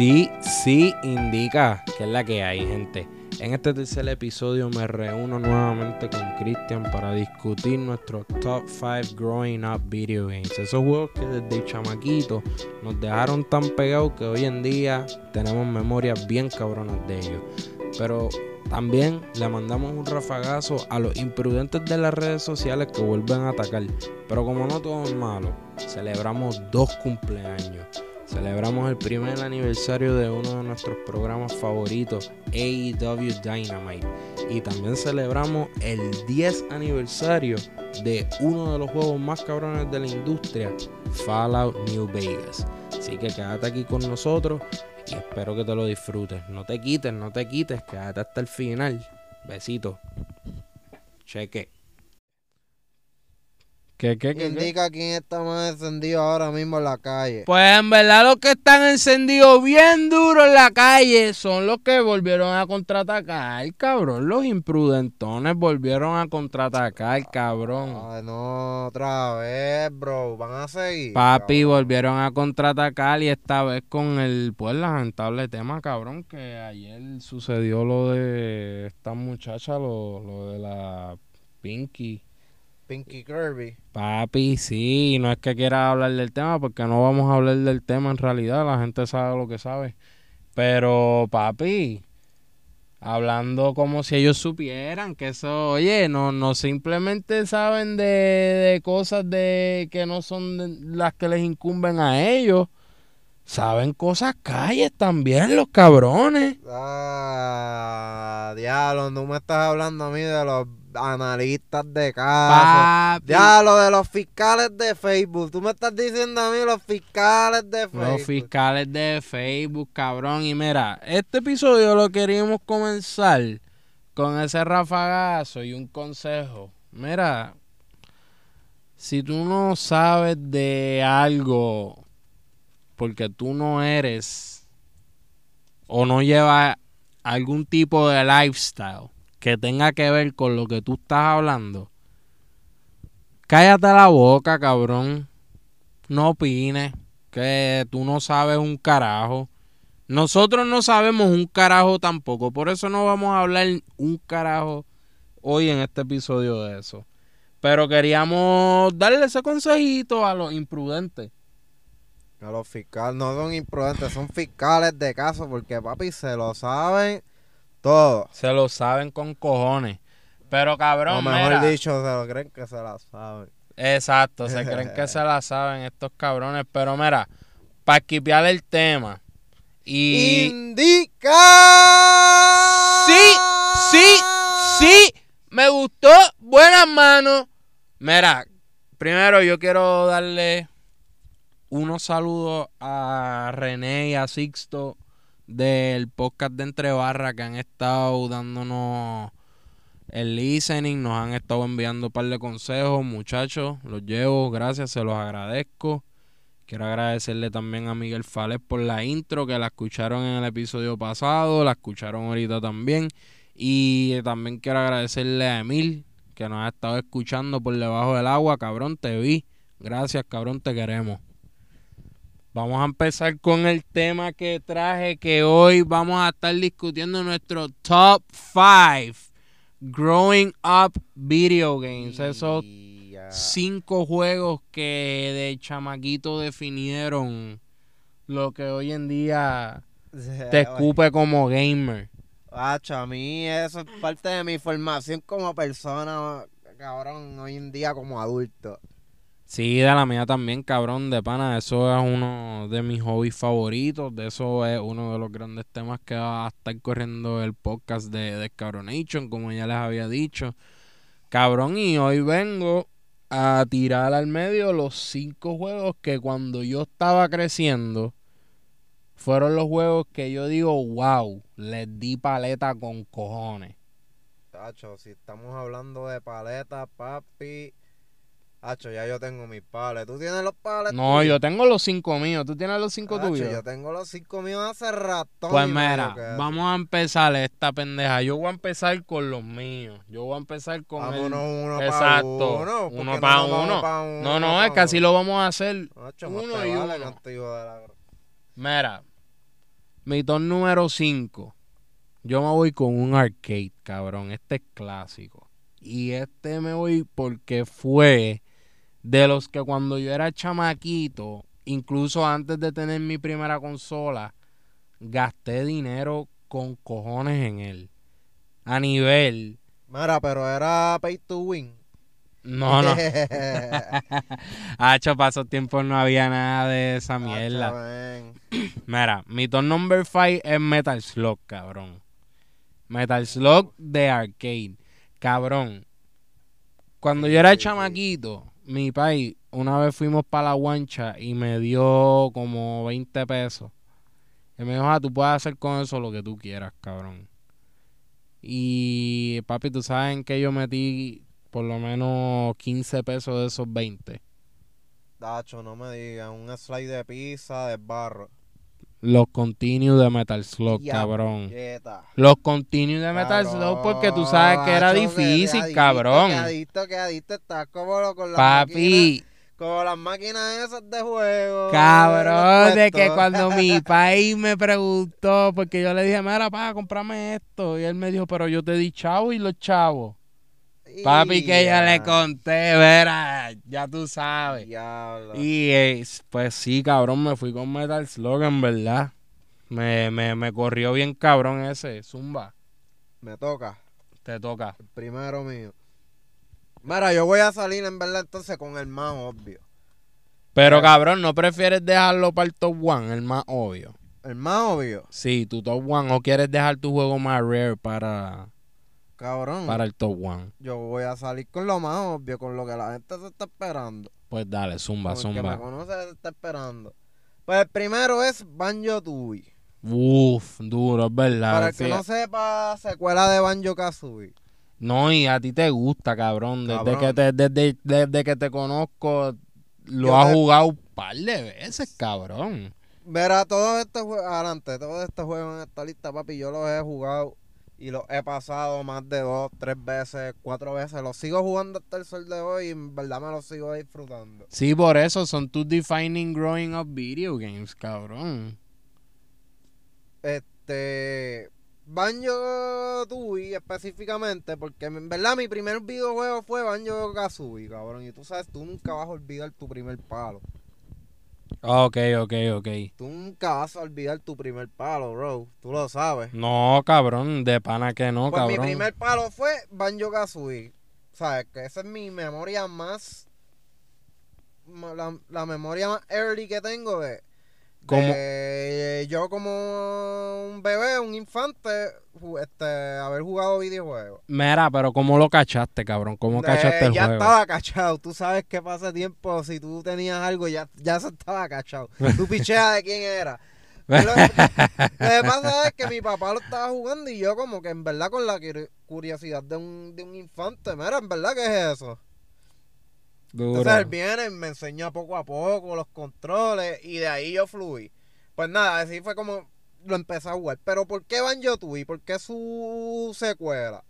Sí, sí indica que es la que hay, gente. En este tercer episodio me reúno nuevamente con Cristian para discutir nuestros top 5 growing up video games. Esos juegos que desde chamaquito nos dejaron tan pegados que hoy en día tenemos memorias bien cabronas de ellos. Pero también le mandamos un rafagazo a los imprudentes de las redes sociales que vuelven a atacar. Pero como no todo es malo, celebramos dos cumpleaños. Celebramos el primer aniversario de uno de nuestros programas favoritos, AEW Dynamite. Y también celebramos el 10 aniversario de uno de los juegos más cabrones de la industria, Fallout New Vegas. Así que quédate aquí con nosotros y espero que te lo disfrutes. No te quites, no te quites, quédate hasta el final. Besitos. Cheque. ¿Qué, qué, qué, Indica quién está más encendido ahora mismo en la calle. Pues en verdad los que están encendidos bien duro en la calle son los que volvieron a contraatacar, cabrón. Los imprudentones volvieron a contraatacar, cabrón. Ay, no, otra vez, bro. Van a seguir. Papi, cabrón. volvieron a contraatacar y esta vez con el, pues, lamentable tema, cabrón, que ayer sucedió lo de esta muchacha, lo, lo de la Pinky. Pinky Kirby. Papi, sí, no es que quiera hablar del tema, porque no vamos a hablar del tema en realidad, la gente sabe lo que sabe. Pero, papi, hablando como si ellos supieran que eso, oye, no, no simplemente saben de, de cosas de que no son de- las que les incumben a ellos. Saben cosas calles también, los cabrones. Ah, diablo, no me estás hablando a mí de los analistas de caso. Papi. Diablo, de los fiscales de Facebook. Tú me estás diciendo a mí los fiscales de Facebook. Los fiscales de Facebook, cabrón. Y mira, este episodio lo queríamos comenzar con ese rafagazo y un consejo. Mira, si tú no sabes de algo porque tú no eres o no llevas algún tipo de lifestyle que tenga que ver con lo que tú estás hablando, cállate la boca, cabrón. No opines que tú no sabes un carajo. Nosotros no sabemos un carajo tampoco. Por eso no vamos a hablar un carajo hoy en este episodio de eso. Pero queríamos darle ese consejito a los imprudentes. A los fiscales no son imprudentes, son fiscales de caso porque papi se lo saben todo. Se lo saben con cojones. Pero cabrón, o mejor mira. dicho, se lo creen que se la saben. Exacto, se creen que se la saben estos cabrones. Pero mira, para esquipear el tema. Y... ¡Indica! Sí, sí, sí, me gustó, buenas manos. Mira, primero yo quiero darle unos saludos a René y a Sixto del podcast de Entre Barra que han estado dándonos el listening, nos han estado enviando un par de consejos, muchachos, los llevo, gracias, se los agradezco. Quiero agradecerle también a Miguel Fales por la intro que la escucharon en el episodio pasado, la escucharon ahorita también. Y también quiero agradecerle a Emil que nos ha estado escuchando por debajo del agua. Cabrón, te vi. Gracias, cabrón, te queremos. Vamos a empezar con el tema que traje, que hoy vamos a estar discutiendo nuestro top 5 Growing Up Video Games. Esos cinco juegos que de chamaquito definieron lo que hoy en día te escupe como gamer. A mí eso es parte de mi formación como persona, cabrón, hoy en día como adulto. Sí, de la mía también, cabrón, de pana. Eso es uno de mis hobbies favoritos. De eso es uno de los grandes temas que va a estar corriendo el podcast de Descabronation, como ya les había dicho. Cabrón, y hoy vengo a tirar al medio los cinco juegos que cuando yo estaba creciendo fueron los juegos que yo digo, wow, les di paleta con cojones. Acho, si estamos hablando de paletas, papi. Acho, ya yo tengo mis pales. ¿Tú tienes los pales? No, tuyos? yo tengo los cinco míos. ¿Tú tienes los cinco tuyos? Yo tengo los cinco míos hace rato. Pues mira, vamos a empezar esta pendeja. Yo voy a empezar con los míos. Yo voy a empezar con el... Vámonos uno pa' Exacto. uno. ¿por Uno qué pa' no nos vamos uno. pa' uno, No, uno no, pa' es que así uno? lo vamos a hacer. Uno y vale, uno. hijo de la Mira, Mi top número 5. Yo me voy con un arcade, cabrón. Este es clásico. Y este me voy porque fue de los que cuando yo era chamaquito, incluso antes de tener mi primera consola, gasté dinero con cojones en él. A nivel. Mira, pero era pay to win. No, no. Hacho, para esos tiempos no había nada de esa mierda. Mira, mi top number 5 es Metal Slug, cabrón. Metal Slug de arcade. Cabrón. Cuando yo era chamaquito, mi país, una vez fuimos para la guancha y me dio como 20 pesos. Y me dijo, ah, tú puedes hacer con eso lo que tú quieras, cabrón. Y papi, tú sabes en que yo metí por lo menos 15 pesos de esos 20. Dacho, no me digas, un slide de pizza de barro. Los continuos de Metal Slug, Ya, cabrón. Los continuos de Metal Slug porque tú sabes que era difícil, adicto, cabrón. Que adicto, que adicto, estás como lo- con máquinas, Papi, como las máquinas esas de juego. cabrón, de que cuando mi país me preguntó, porque yo le dije, mira, pa, comprame esto. Y él me dijo, pero yo te di chavo y los chavos. Papi, que ya le conté, verá, ya tú sabes. diablo. Y eh, pues sí, cabrón, me fui con Metal Slug, en verdad. Me, me, me corrió bien cabrón ese, Zumba. Me toca, Te toca. el primero mío. Mira, yo voy a salir en verdad entonces con el más obvio. Pero cabrón, ¿no prefieres dejarlo para el top one, el más obvio? El más obvio, Sí, tu top one, o quieres dejar tu juego más rare para, cabrón. para el top one. Yo voy a salir con lo más obvio, con lo que la gente se está esperando. Pues dale, zumba, Como el que me zumba. conoce se está esperando. Pues el primero es Banjo Tooie. Uf, duro, es verdad. Para el que sí. no sepa, secuela de Banjo Kazooie. No, y a ti te gusta, cabrón. Desde, Cabrón. Que, te, desde, desde que te conozco, lo Yo has te- jugado un par de veces, cabrón. Verá, todos estos juegos, adelante, todos estos juegos en esta lista, papi, yo los he jugado y los he pasado más de dos, tres veces, cuatro veces. Los sigo jugando hasta el sol de hoy y en verdad me los sigo disfrutando. Sí, por eso son tus defining growing up video games, cabrón. Este. Banjo Tooie específicamente, porque en verdad mi primer videojuego fue Banjo Kazooie, cabrón. Y tú sabes, tú nunca vas a olvidar tu primer palo. Ok, ok, ok. Tú nunca vas a olvidar tu primer palo, bro. Tú lo sabes. No, cabrón, de pana que no, pues mi cabrón. primer palo fue Banjo Kazooie. ¿Sabes? Que esa es mi memoria más. La, la memoria más early que tengo de. ¿Cómo? de yo como un bebé, un infante, este, haber jugado videojuegos. Mira, pero ¿cómo lo cachaste, cabrón? ¿Cómo Eh, cachaste el ya juego? estaba cachado. Tú sabes que pasa tiempo, si tú tenías algo, ya, ya se estaba cachado. Tú picheas de quién era. Lo, lo que pasa es que mi papá lo estaba jugando y yo como que en verdad con la curi- curiosidad de un, de un infante, mira, en verdad que es eso. Duro. Entonces él viene y me enseña poco a poco los controles y de ahí yo fluí. Pues nada, así fue como lo empecé a jugar. Pero ¿por qué Banjo Tooie? ¿Por qué su secuela?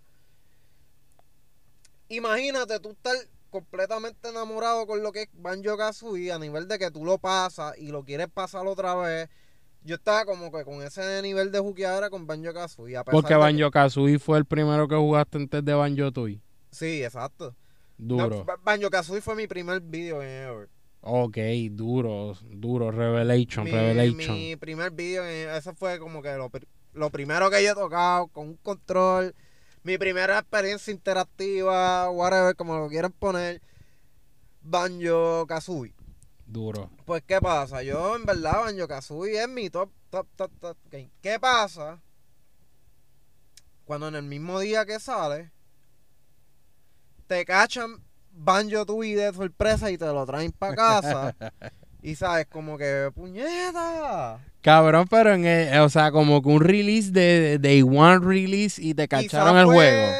Imagínate tú estar completamente enamorado con lo que es Banjo Kazooie a nivel de que tú lo pasas y lo quieres pasar otra vez. Yo estaba como que con ese nivel de juqueadera con Banjo Kazooie. Porque Banjo Kazooie fue el primero que jugaste antes de Banjo Tooie. Sí, exacto. Duro. No, Banjo Kazooie fue mi primer video game ever. Ok, duro, duro. Revelation, mi, Revelation. mi primer video, eso fue como que lo, lo primero que yo he tocado con un control. Mi primera experiencia interactiva, whatever, como lo quieran poner. Banjo Kazooie. Duro. Pues, ¿qué pasa? Yo, en verdad, Banjo Kazooie es mi top, top, top, top game. ¿Qué pasa? Cuando en el mismo día que sale, te cachan Banjo Tooie de sorpresa y te lo traen para casa. y sabes, como que, puñeta. Cabrón, pero en el- o sea, como que un release de, de Day One release y te cacharon Quizá el fue-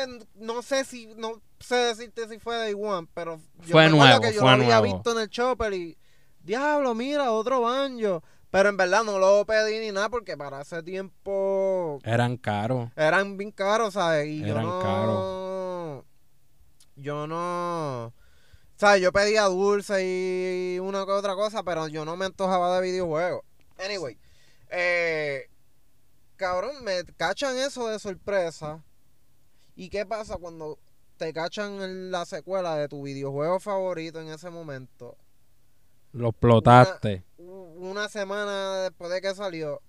juego. No sé si, no sé decirte si fue Day One, pero yo Fue nuevo, que yo fue lo había nuevo. visto en el chopper y diablo, mira, otro banjo. Pero en verdad no lo pedí ni nada porque para ese tiempo Eran caros. eran bien caros, ¿sabes? Y Eran yo no. caros. Yo no. ¿Sabes? Yo pedía dulce y una que otra cosa, pero yo no me antojaba de videojuegos. Anyway, eh, cabrón, me cachan eso de sorpresa. ¿Y qué pasa cuando te cachan en la secuela de tu videojuego favorito en ese momento? Lo explotaste. Una semana después de que salió.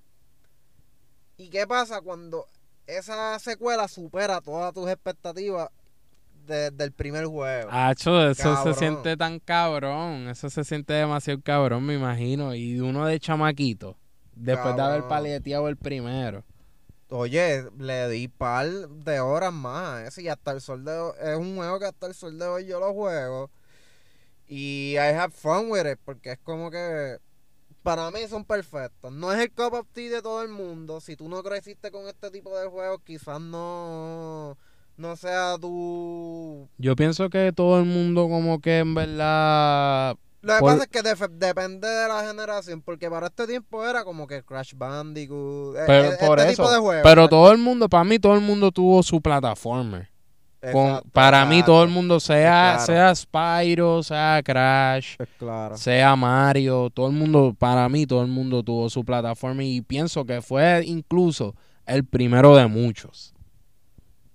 ¿Y qué pasa cuando esa secuela supera todas tus expectativas desde el primer juego? Hacho, eso Cabrón. se siente tan cabrón. Eso se siente demasiado cabrón, me imagino. Y uno de chamaquito. Después de haber paleteado el primero. Oye, le di par de horas más ese y hasta el sol de hoy, es un juego que hasta el sol de hoy yo lo juego y I have fun with it porque es como que para mí son perfectos. No es el cup of tea de todo el mundo. Si tú no creciste con este tipo de juegos, quizás no no sea tu Yo pienso que todo el mundo como que en verdad... Lo que Por- pasa es que depende de la generación, porque para este tiempo era como que Crash Bandicoot, eh, Pero eh, por este eso. tipo de juegos. Pero todo el mundo, para mí todo el mundo tuvo su plataforma. Con- para mí todo el mundo, sea, Claro. sea Spyro, sea Crash, Pues claro. sea Mario, todo el mundo, para mí todo el mundo tuvo su plataforma y pienso que fue incluso el primero de muchos.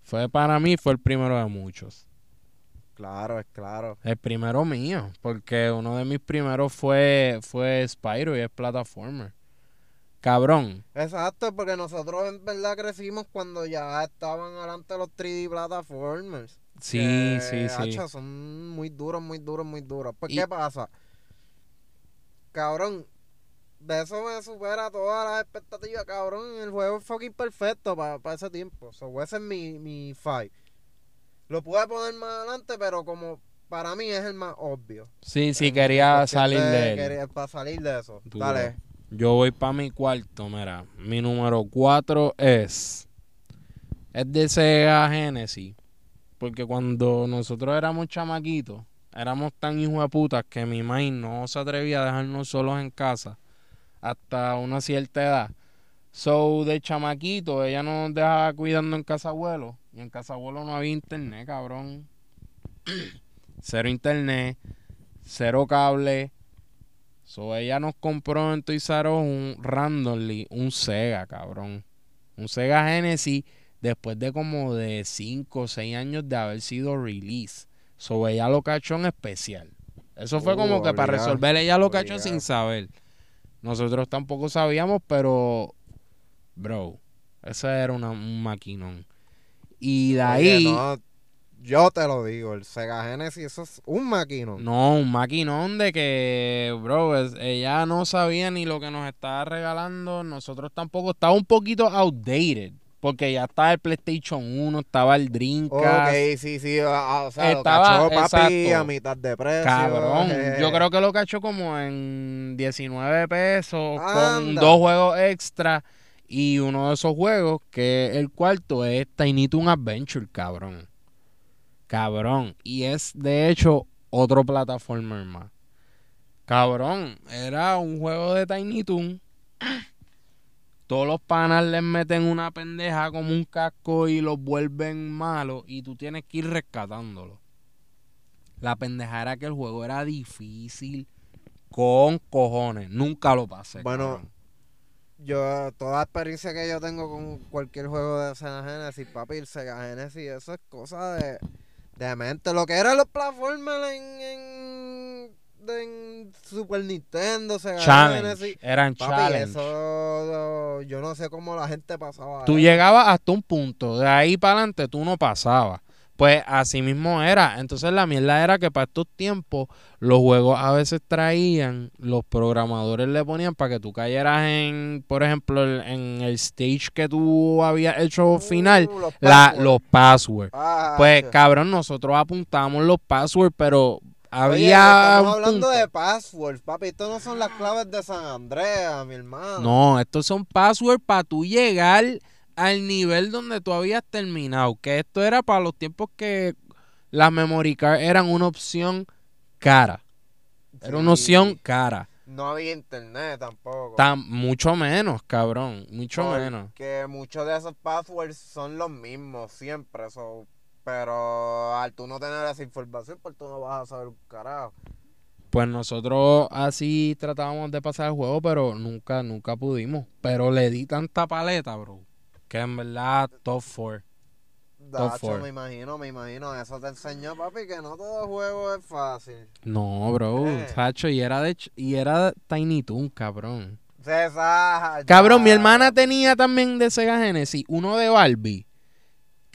Fue para mí, fue el primero de muchos. Claro, es claro. El primero mío, porque uno de mis primeros fue, fue Spyro y es plataforma. Cabrón. Exacto, porque nosotros en verdad crecimos cuando ya estaban adelante los 3D platformers. Sí, que, sí, sí. hacho, son muy duros, muy duros, muy duros. Pues, Y- ¿qué pasa? Cabrón, eso me supera todas las expectativas, cabrón. El juego es fucking perfecto para ese tiempo. So, ese es mi, mi fight. Lo pude poner más adelante, pero como para mí es el más obvio. Sí, sí, quería salir de él. quería- para salir de eso. Dale. Yo voy para mi cuarto, mira. Mi número 4 es. Es de Sega Genesis. Porque cuando nosotros éramos chamaquitos, éramos tan hijos de putas que mi mamá no se atrevía a dejarnos solos en casa hasta una cierta edad. So, de chamaquito, ella nos dejaba cuidando en casa abuelo. Y en casa abuelo no había internet, cabrón. cero internet, cero cable. So, ella nos compró en Toys R un randomly, un Sega, cabrón. Un Sega Genesis después de como de 5 o 6 años de haber sido release. So, ella lo cachó en especial. Eso fue Uh, como que para resolver, ella lo cachó obligado. sin saber. Nosotros tampoco sabíamos, pero, bro, ese era una- un maquinón. Y de ahí, no, yo te lo digo, el Sega Genesis, eso es un maquino. No, un maquinón de que, bro, es- ella no sabía ni lo que nos estaba regalando. Nosotros tampoco. Estaba un poquito outdated. Porque ya estaba el PlayStation 1, estaba el Dreamcast. Ok, sí, sí, ah, o sea, Estaba- lo cachó papi exacto. a mitad de precio. Cabrón, eh. yo creo que lo cachó como en 19 pesos con dos juegos extra y uno de esos juegos que el cuarto es Tiny Toon Adventure, cabrón. Cabrón, y es de hecho otro plataformer más. Cabrón, era un juego de Tiny Toon. Todos los panas les meten una pendeja como un casco y los vuelven malos y tú tienes que ir rescatándolo. La pendeja era que el juego era difícil con cojones. Nunca lo pasé. Bueno, cabrón. Yo, toda experiencia que yo tengo con cualquier juego de Sega Genesis, papi, el Sega Genesis, eso es cosa de, de mente. Lo que eran los platformers en, en, en Super Nintendo, Sega challenge. Genesis. Eran Papi, challenge. eso yo no sé cómo la gente pasaba. Tú llegabas hasta un punto. De ahí para adelante tú no pasabas. Pues así mismo era. Entonces la mierda era que para estos tiempos los juegos a veces traían, los programadores le ponían para que tú cayeras en, por ejemplo, en el stage que tú habías hecho final, Uh, los la, passwords. los passwords. Ah, Pues cabrón, nosotros apuntamos los passwords, pero había estamos hablando punto. de passwords, papi. Esto no son las claves de San Andrea, mi hermano. No, estos son passwords para tú llegar al nivel donde tú habías terminado. Que esto era para los tiempos que las memory cards eran una opción cara. Era una opción cara. No había internet tampoco. Tan, mucho menos, cabrón. Mucho menos. Que muchos de esos passwords son los mismos siempre. so, pero al tú no tener esa información, pues tú no vas a saber un carajo. Pues nosotros así tratábamos de pasar el juego, pero nunca, nunca pudimos. Pero le di tanta paleta, bro, que en verdad top 4. Dacho, four. me imagino, me imagino. Eso te enseñó, papi, que no todo juego es fácil. No, bro, Eh. Sacho, y era de y era Tiny Toon, cabrón. César. Cabrón, mi hermana tenía también de Sega Genesis uno de Barbie.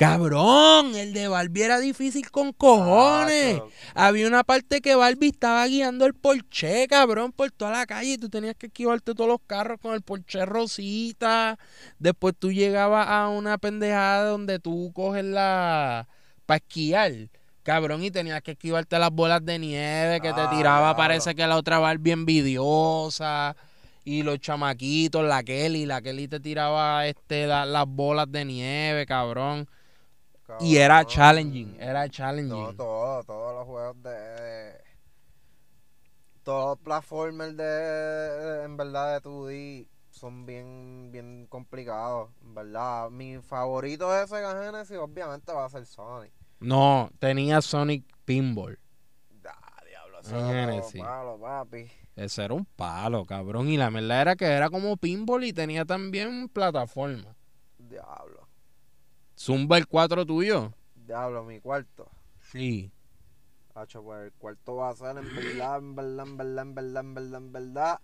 Cabrón, el de Barbie era difícil con cojones. Había una parte que Barbie estaba guiando el Porsche, cabrón, por toda la calle y tú tenías que esquivarte todos los carros con el Porsche rosita. Después tú llegabas a una pendejada donde tú coges la... para esquiar. Cabrón, y tenías que esquivarte las bolas de nieve que te tiraba, parece que la otra Barbie envidiosa. Y los chamaquitos, la Kelly, la Kelly te tiraba este la- las bolas de nieve, cabrón. Y era challenging, era challenging. No, todo, todos los juegos de. Todos los platformers de. En verdad, de 2D son bien, bien complicados. En verdad, mi favorito de Sega Genesis, obviamente, va a ser Sonic. No, tenía Sonic Pinball. Ah, diablo, eso es otro Genesis. palo, papi. Ese era un palo, cabrón. Y la verdad era que era como pinball y tenía también plataforma. Diablo. Zumba el 4 tuyo. Diablo, mi cuarto. Sí. Hacho, pues el cuarto va a ser en verdad, en verdad, en verdad, en verdad, en verdad, en verdad.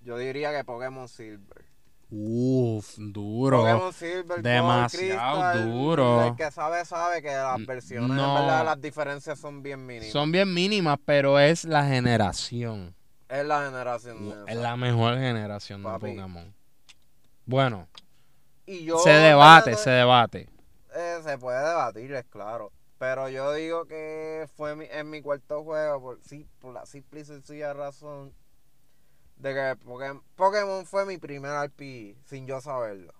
Yo diría que Pokémon Silver. Uf, duro. Pokémon Silver, Demasiado Crystal, duro. El que sabe, sabe que las versiones, no. en verdad, las diferencias son bien mínimas. Son bien mínimas, pero es la generación. Es la generación de Es esa. la mejor generación de. Pokémon. Bueno, Y yo, se debate, se debate. eh, se puede debatir, es claro. Pero yo digo que fue mi, en mi cuarto juego, por, sí, por la simple y sencilla razón de que Pokémon, Pokémon fue mi primer RPG, sin yo saberlo.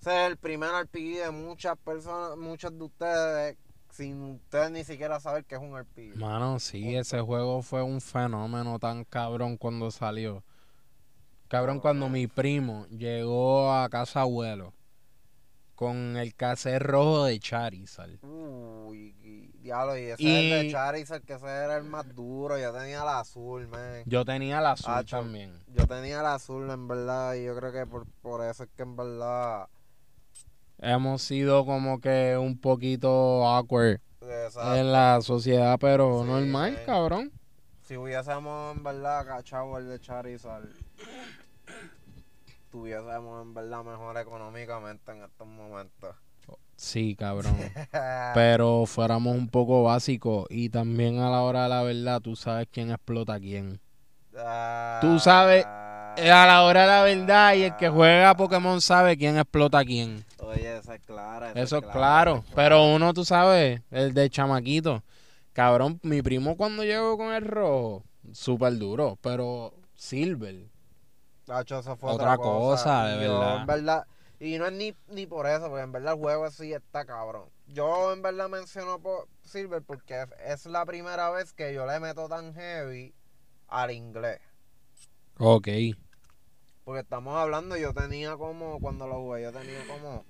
Ese es el primer RPG de muchas personas, muchos de ustedes, sin ustedes ni siquiera saber que es un RPG. Mano, sí, ese juego fue un fenómeno tan cabrón cuando salió. Cabrón, cuando mi primo llegó a casa abuelo con el cassette rojo de Charizard. Uy, y- diablo, y ese Y- es el de Charizard, que ese era el más duro. Yo tenía el azul, man. Yo tenía la azul Acho. también. Yo tenía el azul, en verdad, y yo creo que por, por eso es que en verdad. Hemos sido como que un poquito awkward en la sociedad, pero Sí, normal, cabrón. Si hubiésemos en verdad cachado el de Charizard, tuviésemos en verdad mejor económicamente en estos momentos. Sí, cabrón. Pero fuéramos un poco básicos y también a la hora de la verdad, tú sabes quién explota a quién. Tú sabes, Eh, A la hora de la verdad y el que juega a Pokémon sabe quién explota a quién. Oye, eso es claro. Eso es claro. Pero uno, tú sabes, el de chamaquito. Cabrón, mi primo cuando llegó con el rojo, súper duro. Pero Silver. Nacho, eso fue Otra otra, cosa, de yo, verdad. en verdad. Y no es ni, ni por eso, porque en verdad el juego sí está cabrón. Yo en verdad menciono por Silver porque es- es la primera vez que yo le meto tan heavy al inglés. Ok. Porque estamos hablando, yo tenía como, cuando lo jugué, yo tenía como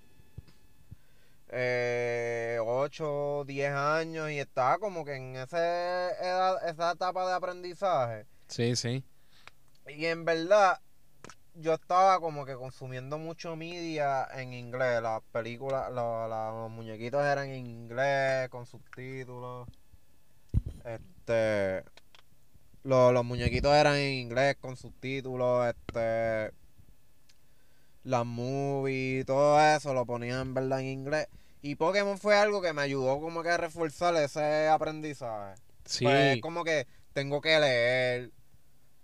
eh, 8, 10 años y estaba como que en ese edad, esa etapa de aprendizaje. Sí, sí. Y en verdad, yo estaba como que consumiendo mucho media en inglés. Las películas, la- los muñequitos eran en inglés, con subtítulos. Este. lo- los muñequitos eran en inglés, con subtítulos. Este. Las movies, todo eso lo ponían en verdad en inglés. Y Pokémon fue algo que me ayudó como que a reforzar ese aprendizaje. Sí. Pues es como que tengo que leer,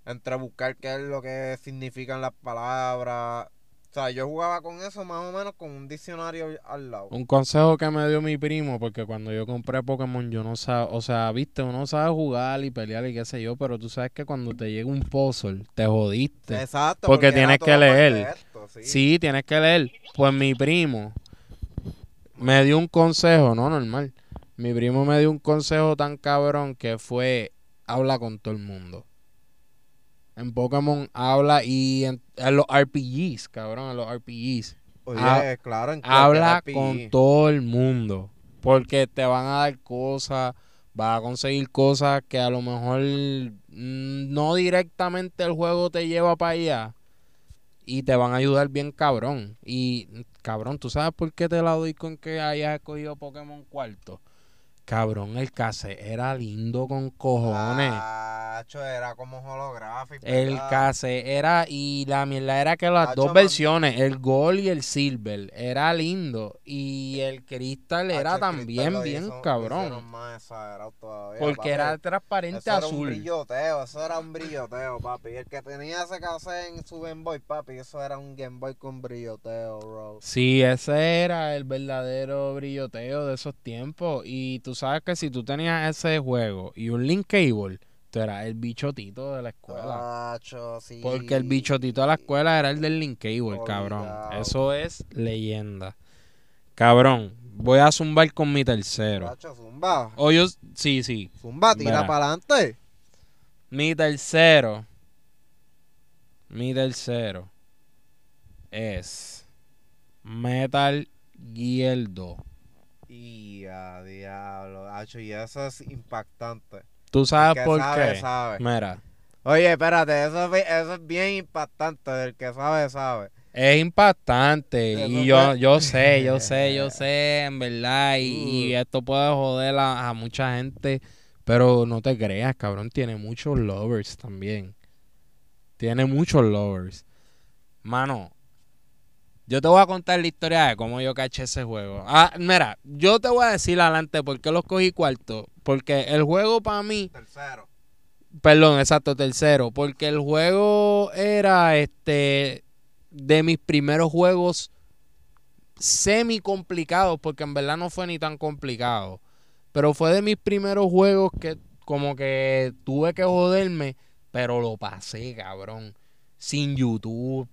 entre buscar qué es lo que significan las palabras. O sea, yo jugaba con eso más o menos con un diccionario al lado. Un consejo que me dio mi primo, porque cuando yo compré Pokémon, yo no sabía, o sea, viste, uno sabe jugar y pelear y qué sé yo, pero tú sabes que cuando te llega un puzzle, te jodiste. Exacto. Porque tienes que leer. Sí. Sí, tienes que leer. Pues mi primo me dio un consejo, no normal. Mi primo me dio un consejo tan cabrón que fue habla con todo el mundo. En Pokémon habla y en, en los RPGs, cabrón, en los RPGs. Oye, ha- claro, en Habla con todo el mundo. Porque te van a dar cosas vas a conseguir cosas que a lo mejor mm, no directamente el juego te lleva para allá y te van a ayudar bien cabrón. Y cabrón, ¿tú sabes por qué te la doy con que hayas escogido Pokémon cuarto? Cabrón, el case era lindo con cojones. Tacho, era como holográfico. El ¿verdad? case era, y la mierda era que las Tacho, dos man. versiones, el Gold y el Silver, era lindo. Y el Crystal Tacho, era el también cristal bien hizo- cabrón. más todavía, Porque papi. era transparente Eso era un azul. brilloteo, eso era un brilloteo, papi. El que tenía ese cassette en su Game Boy, papi, eso era un Game Boy con brilloteo, bro. Sí, ese era el verdadero brilloteo de esos tiempos. Y tú sabes que si tú tenías ese juego y un Link Cable, tú eras el bichotito de la escuela. Sí. Porque el bichotito de la escuela era el del Link Cable, cabrón. Obligado. Eso es leyenda. Cabrón, voy a zumbar con mi tercero. Tacho, zumba. O yo, sí, sí. Zumba, tira para adelante. Mi tercero. Mi tercero. Es Metal Gear 2. Diablo, y eso es impactante. ¿Tú sabes El que por sabe, qué? sabe. Mira, Oye, espérate, eso, eso es bien impactante. El que sabe, sabe. es impactante. Eso Y yo, yo sé, yo sé, yo sé, en verdad. Y, y Uh. esto puede joder a, a mucha gente. Pero no te creas, cabrón. Tiene muchos lovers también. Tiene muchos lovers. Mano, yo te voy a contar la historia de cómo yo caché ese juego. Ah, mira, yo te voy a decir adelante por qué los cogí cuarto. Porque el juego para mí, Tercero. perdón, exacto, tercero. Porque el juego era este de mis primeros juegos semi complicados. Porque en verdad no fue ni tan complicado. Pero fue de mis primeros juegos que como que tuve que joderme. Pero lo pasé, cabrón. Sin YouTube.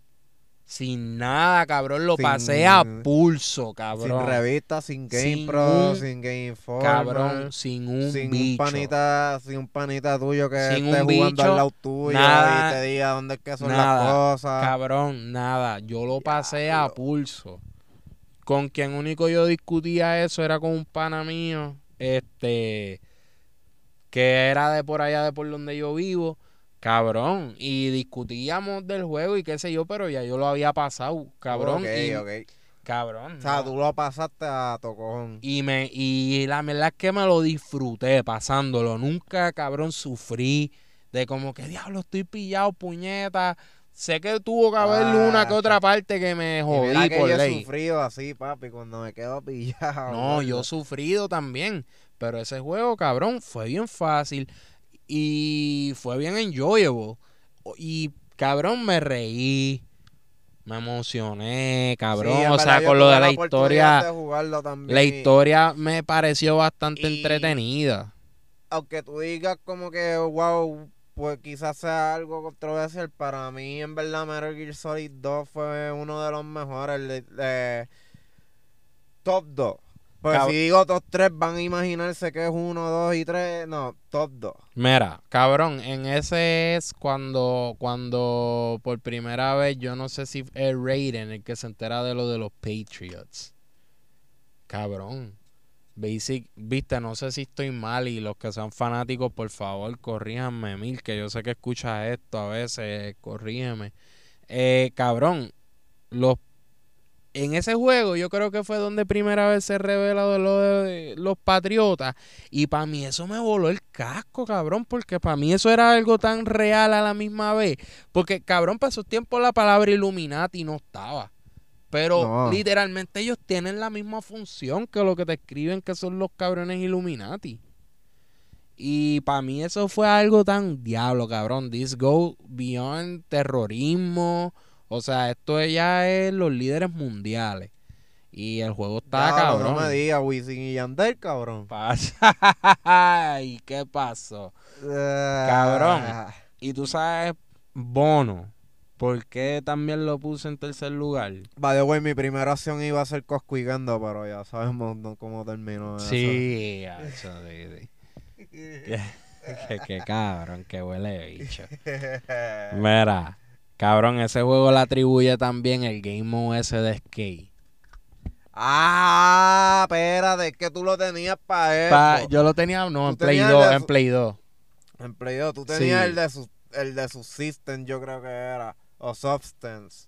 Sin nada, cabrón. Lo Sin- pasé a pulso, cabrón. Sin revista, sin Game Sin sin Game Informer. Cabrón, sin un sin bicho. un panita, sin un panita tuyo que Sin esté un jugando bicho, al lado tuyo nada, y te diga dónde es que son nada, las cosas. Cabrón, nada. Yo lo pasé a pulso. Con quien único yo discutía eso era con un pana mío. Este. Que era de por allá de por donde yo vivo. Cabrón. Y discutíamos del juego y qué sé yo, pero ya yo lo había pasado. Cabrón. Ok, y, ok. Cabrón. O sea, no. tú lo pasaste a tocojón. Y me y la verdad es que me lo disfruté pasándolo. Nunca, cabrón, sufrí de como que diablo estoy pillado, puñeta. Sé que tuvo que haber Ah, una que otra parte que me Y jodí que por yo he ley. sufrido así, papi, cuando me quedo pillado. No, yo he sufrido también. Pero ese juego, cabrón, fue bien fácil. Y fue bien enjoyable. Y, cabrón, me reí. Me emocioné, cabrón. Sí, o sea, con lo de la historia. de La historia me pareció bastante y- entretenida. aunque tú digas como que, wow, pues quizás sea algo controversial, para mí en verdad Metal Gear Solid 2 fue uno de los mejores. de- de- top 2. Pues Cab- si digo top 3 van a imaginarse que es 1, 2 y 3. No, top 2. Mira, cabrón, en ese es cuando, cuando por primera vez, yo no sé si es Raiden el que se entera de lo de los Patriots. Cabrón. Basic, viste, no sé si estoy mal y los que sean fanáticos, por favor, corríjanme, Mil, que yo sé que escuchas esto a veces, corrígeme. Eh, cabrón, los en ese juego yo creo que fue donde primera vez se revela lo de los patriotas y para mí eso me voló el casco, cabrón, porque para mí eso era algo tan real a la misma vez. Porque, cabrón, para esos tiempos la palabra Illuminati no estaba. Pero No. literalmente ellos tienen la misma función que lo que te escriben que son los cabrones Illuminati. Y para mí eso fue algo tan diablo, cabrón. This go beyond terrorismo. O sea, esto ya es los líderes mundiales. Y el juego está Diablo, cabrón. No me digas Wisin y Yandel, cabrón. Ay, ¿qué pasó? Cabrón. Ah, Y tú sabes, Bono, ¿por qué también lo puse en tercer lugar? By the way, mi primera acción iba a ser coscuigando, pero ya sabemos cómo terminó eso. Sí, acho, sí, sí. Qué, qué- qué cabrón, qué huele bicho. Mira, cabrón, ese juego le atribuye también el Game OS de Skate. Ah, espérate, es que tú lo tenías para Pa- eso. yo lo tenía, no, en Play tenías 2, el de en Play 2. En Play 2, tú tenías Sí. el de su el de su System, yo creo que era. O Substance.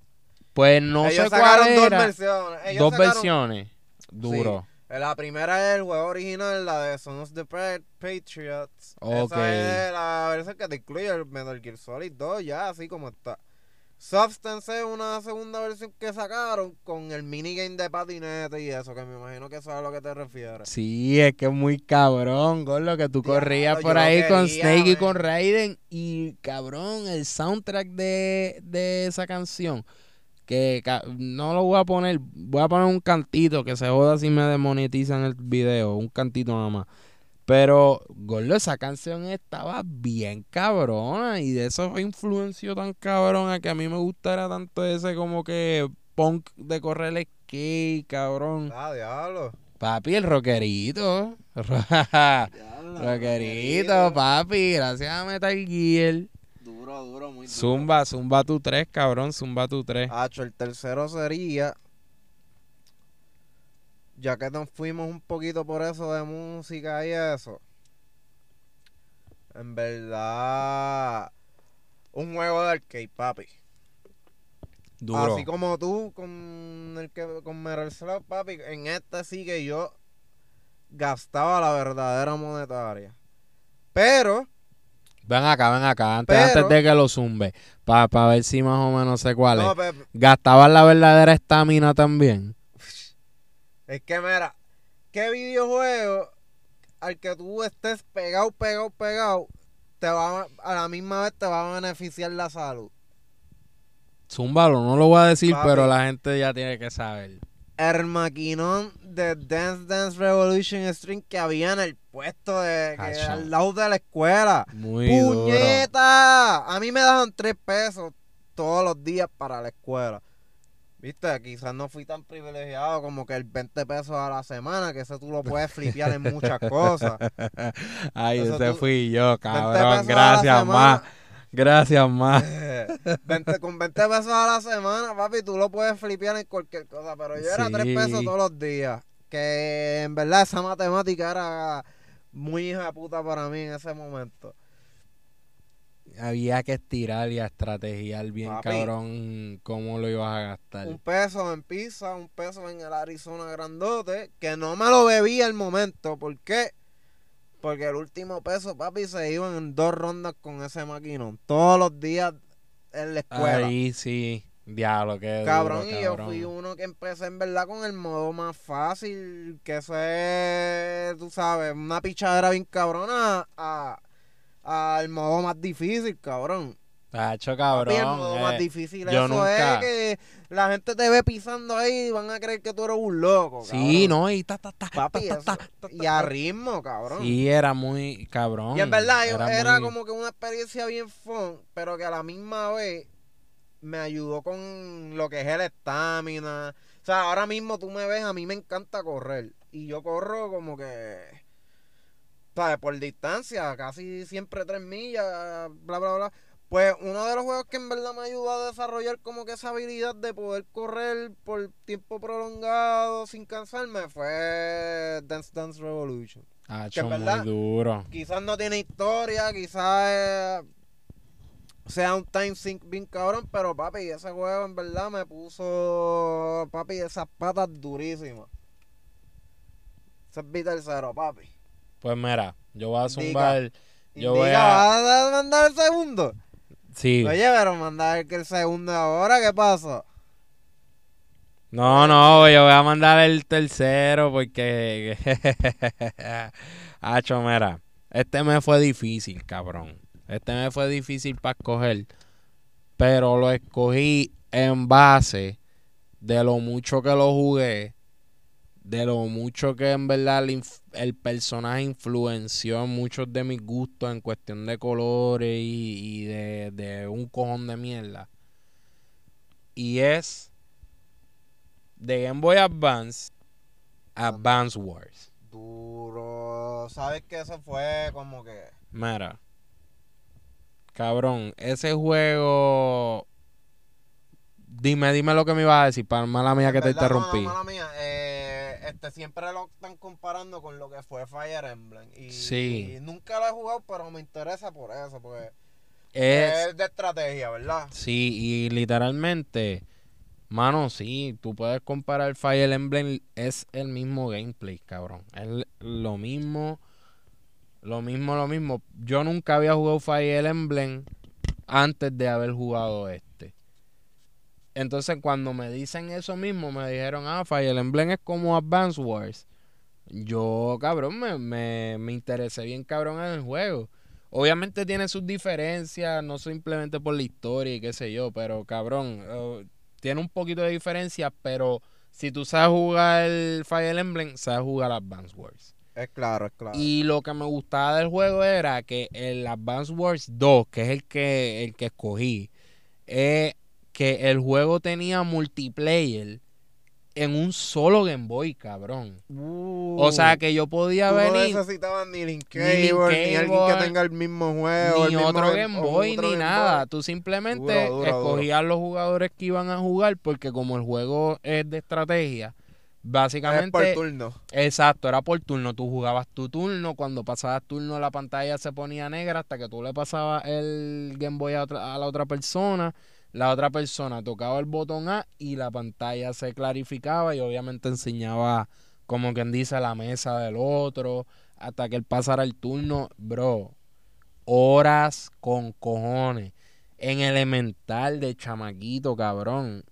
Pues no Ellos sé sacaron cuál dos era. versiones. Ellos Dos sacaron- versiones. Duro. La primera es el juego original, la de Sons of the Pa- Patriots. Ok. Esa es la versión que te incluye el Metal Gear Solid 2, ya así como está. Substance es una segunda versión que sacaron con el minigame de patinete y eso, que me imagino que eso es a lo que te refieres. Sí, es que es muy cabrón, lo que tú Diablo, corrías por ahí con Snake y con Raiden. Y cabrón, el soundtrack de, de esa canción. Que no lo voy a poner, voy a poner un cantito que se joda si me demonetizan el video, un cantito nada más. Pero, Gordo, esa canción estaba bien cabrona y de eso influenció tan cabrona que a mí me gustara tanto ese como que punk de correr el skate, cabrón. Ah, diablo. Papi, el rockerito. Diablo, rockerito, papi. Gracias a Metal Gear. Duro, duro, muy duro. Zumba, zumba tu 3, cabrón. Zumba tu 3. Hacho, el tercero sería. Ya que nos fuimos un poquito por eso de música y eso. En verdad. Un juego de arcade, papi. Duro. Así como tú con el que con Metal Slug, papi. En este sí que yo gastaba la verdadera monetaria. Pero. Ven acá, ven acá. Antes, Pero- antes de que lo zumbe. Para ver si más o menos sé cuál No, es. pe- ¿Gastabas la verdadera estamina también? Es que mira, ¿qué videojuego al que tú estés pegado, pegado, pegado, te va a, a la misma vez te va a beneficiar la salud? Zúmbalo, no lo voy a decir, Papi. pero la gente ya tiene que saber. El maquinón de Dance Dance Revolution Stream que había en el puesto de que Cacho. al lado de la escuela. Muy duro. ¡Puñeta! A mí me daban tres pesos todos los días para la escuela. Viste, quizás no fui tan privilegiado como que el 20 pesos a la semana, que eso tú lo puedes flipear en muchas cosas. Ay, Eso ese tú- fui yo, 20 cabrón. Gracias, más. Gracias, más. Eh, 20 con 20 pesos a la semana, papi, tú lo puedes flipear en cualquier cosa. Pero yo era 3 Sí. pesos todos los días. Que en verdad esa matemática era muy hija de puta para mí en ese momento. Había que estirar y a estrategiar bien, Papi. cabrón, cómo lo ibas a gastar. Un peso en pizza, un peso en el Arizona grandote, que no me lo bebí al momento. ¿Por qué? Porque el último peso, papi, se iban en dos rondas con ese maquinón. Todos los días en la escuela. Ahí sí, diablo, qué Cabrón, duro, y yo fui uno que empecé en verdad con el modo más fácil, que eso es, tú sabes, una pichadera bien cabrona a- al modo más difícil, cabrón. Tacho, Papi, el cabrón. modo eh, más difícil, yo eso nunca- es que la gente te ve pisando ahí y van a creer que tú eres un loco, Sí, cabrón. no, y ta, ta, ta, Papi, ta, eso- ta, ta, ta, y a ritmo, cabrón. Sí, era muy cabrón. Y en verdad era, muy- como que una experiencia bien fun, pero que a la misma vez me ayudó con lo que es el estamina. O sea, ahora mismo tú me ves, a mí me encanta correr. Y yo corro como que, ¿sabes? Por distancia, casi siempre tres millas, bla, bla, bla. Pues uno de los juegos que en verdad me ayudó a desarrollar como que esa habilidad de poder correr por tiempo prolongado sin cansarme fue Dance Dance Revolution Tacho, que en muy verdad- duro. quizás no tiene historia, quizás eh, sea un time sync bien cabrón, pero papi, ese juego en verdad me puso, papi, esas patas durísimas. Ese es tercero, papi. Pues mira, yo voy a Indica. zumbar. Yo voy a. ¿vas a mandar el segundo? Sí. Oye, pero mandar el segundo ahora, ¿qué pasa? No, no, yo voy a mandar el tercero porque. Hacho, mira. Este me fue difícil, cabrón. Este me fue difícil para escoger. Pero lo escogí en base de lo mucho que lo jugué. De lo mucho que en verdad el, personaje influenció en muchos de mis gustos en cuestión de colores y, y de, de un cojón de mierda. Y es de Game Boy Advance Advance Wars. Duro. ¿Sabes que eso fue como que... Mira. Cabrón, ese juego. Dime, dime lo que me ibas a decir, para mala mía que te no, no, interrumpí. mala mía, eh, este siempre lo están comparando con lo que fue Fire Emblem. Y, Sí. y nunca lo he jugado, pero me interesa por eso, porque Es, es de estrategia, ¿verdad? sí, y literalmente, mano, sí, tú puedes comparar Fire Emblem, es el mismo gameplay, cabrón. Es lo mismo, lo mismo, lo mismo. Yo nunca había jugado Fire Emblem antes de haber jugado este. Entonces, cuando me dicen eso mismo, me dijeron, ah, Fire Emblem es como Advance Wars. Yo, cabrón, me, me, me interesé bien cabrón en el juego. Obviamente tiene sus diferencias, no simplemente por la historia y qué sé yo, pero cabrón, eh, tiene un poquito de diferencia, pero si tú sabes jugar el Fire Emblem, sabes jugar Advance Wars. Es claro, es claro. Y lo que me gustaba del juego era que el Advance Wars 2, que es el que, el que escogí, es que el juego tenía multiplayer en un solo Game Boy, cabrón. O sea que yo podía Uh. Tú no venir necesitabas ni link Ni link cable, ni, alguien que tenga el mismo juego. el ni mismo otro Game- Boy otro ni Game nada. Boy. Tú simplemente Duro, duro, escogías los jugadores que iban a jugar porque como el juego es de estrategia, Es básicamente por turno. Exacto, era por turno. Tú jugabas tu turno. Cuando pasabas turno, la pantalla se ponía negra hasta que tú le pasabas el Game Boy a, otra- a la otra persona. La otra persona tocaba el botón A y la pantalla se clarificaba y obviamente enseñaba, como quien dice, la mesa del otro. Hasta que él pasara el turno, bro. Horas con cojones. En elemental de chamaquito, cabrón.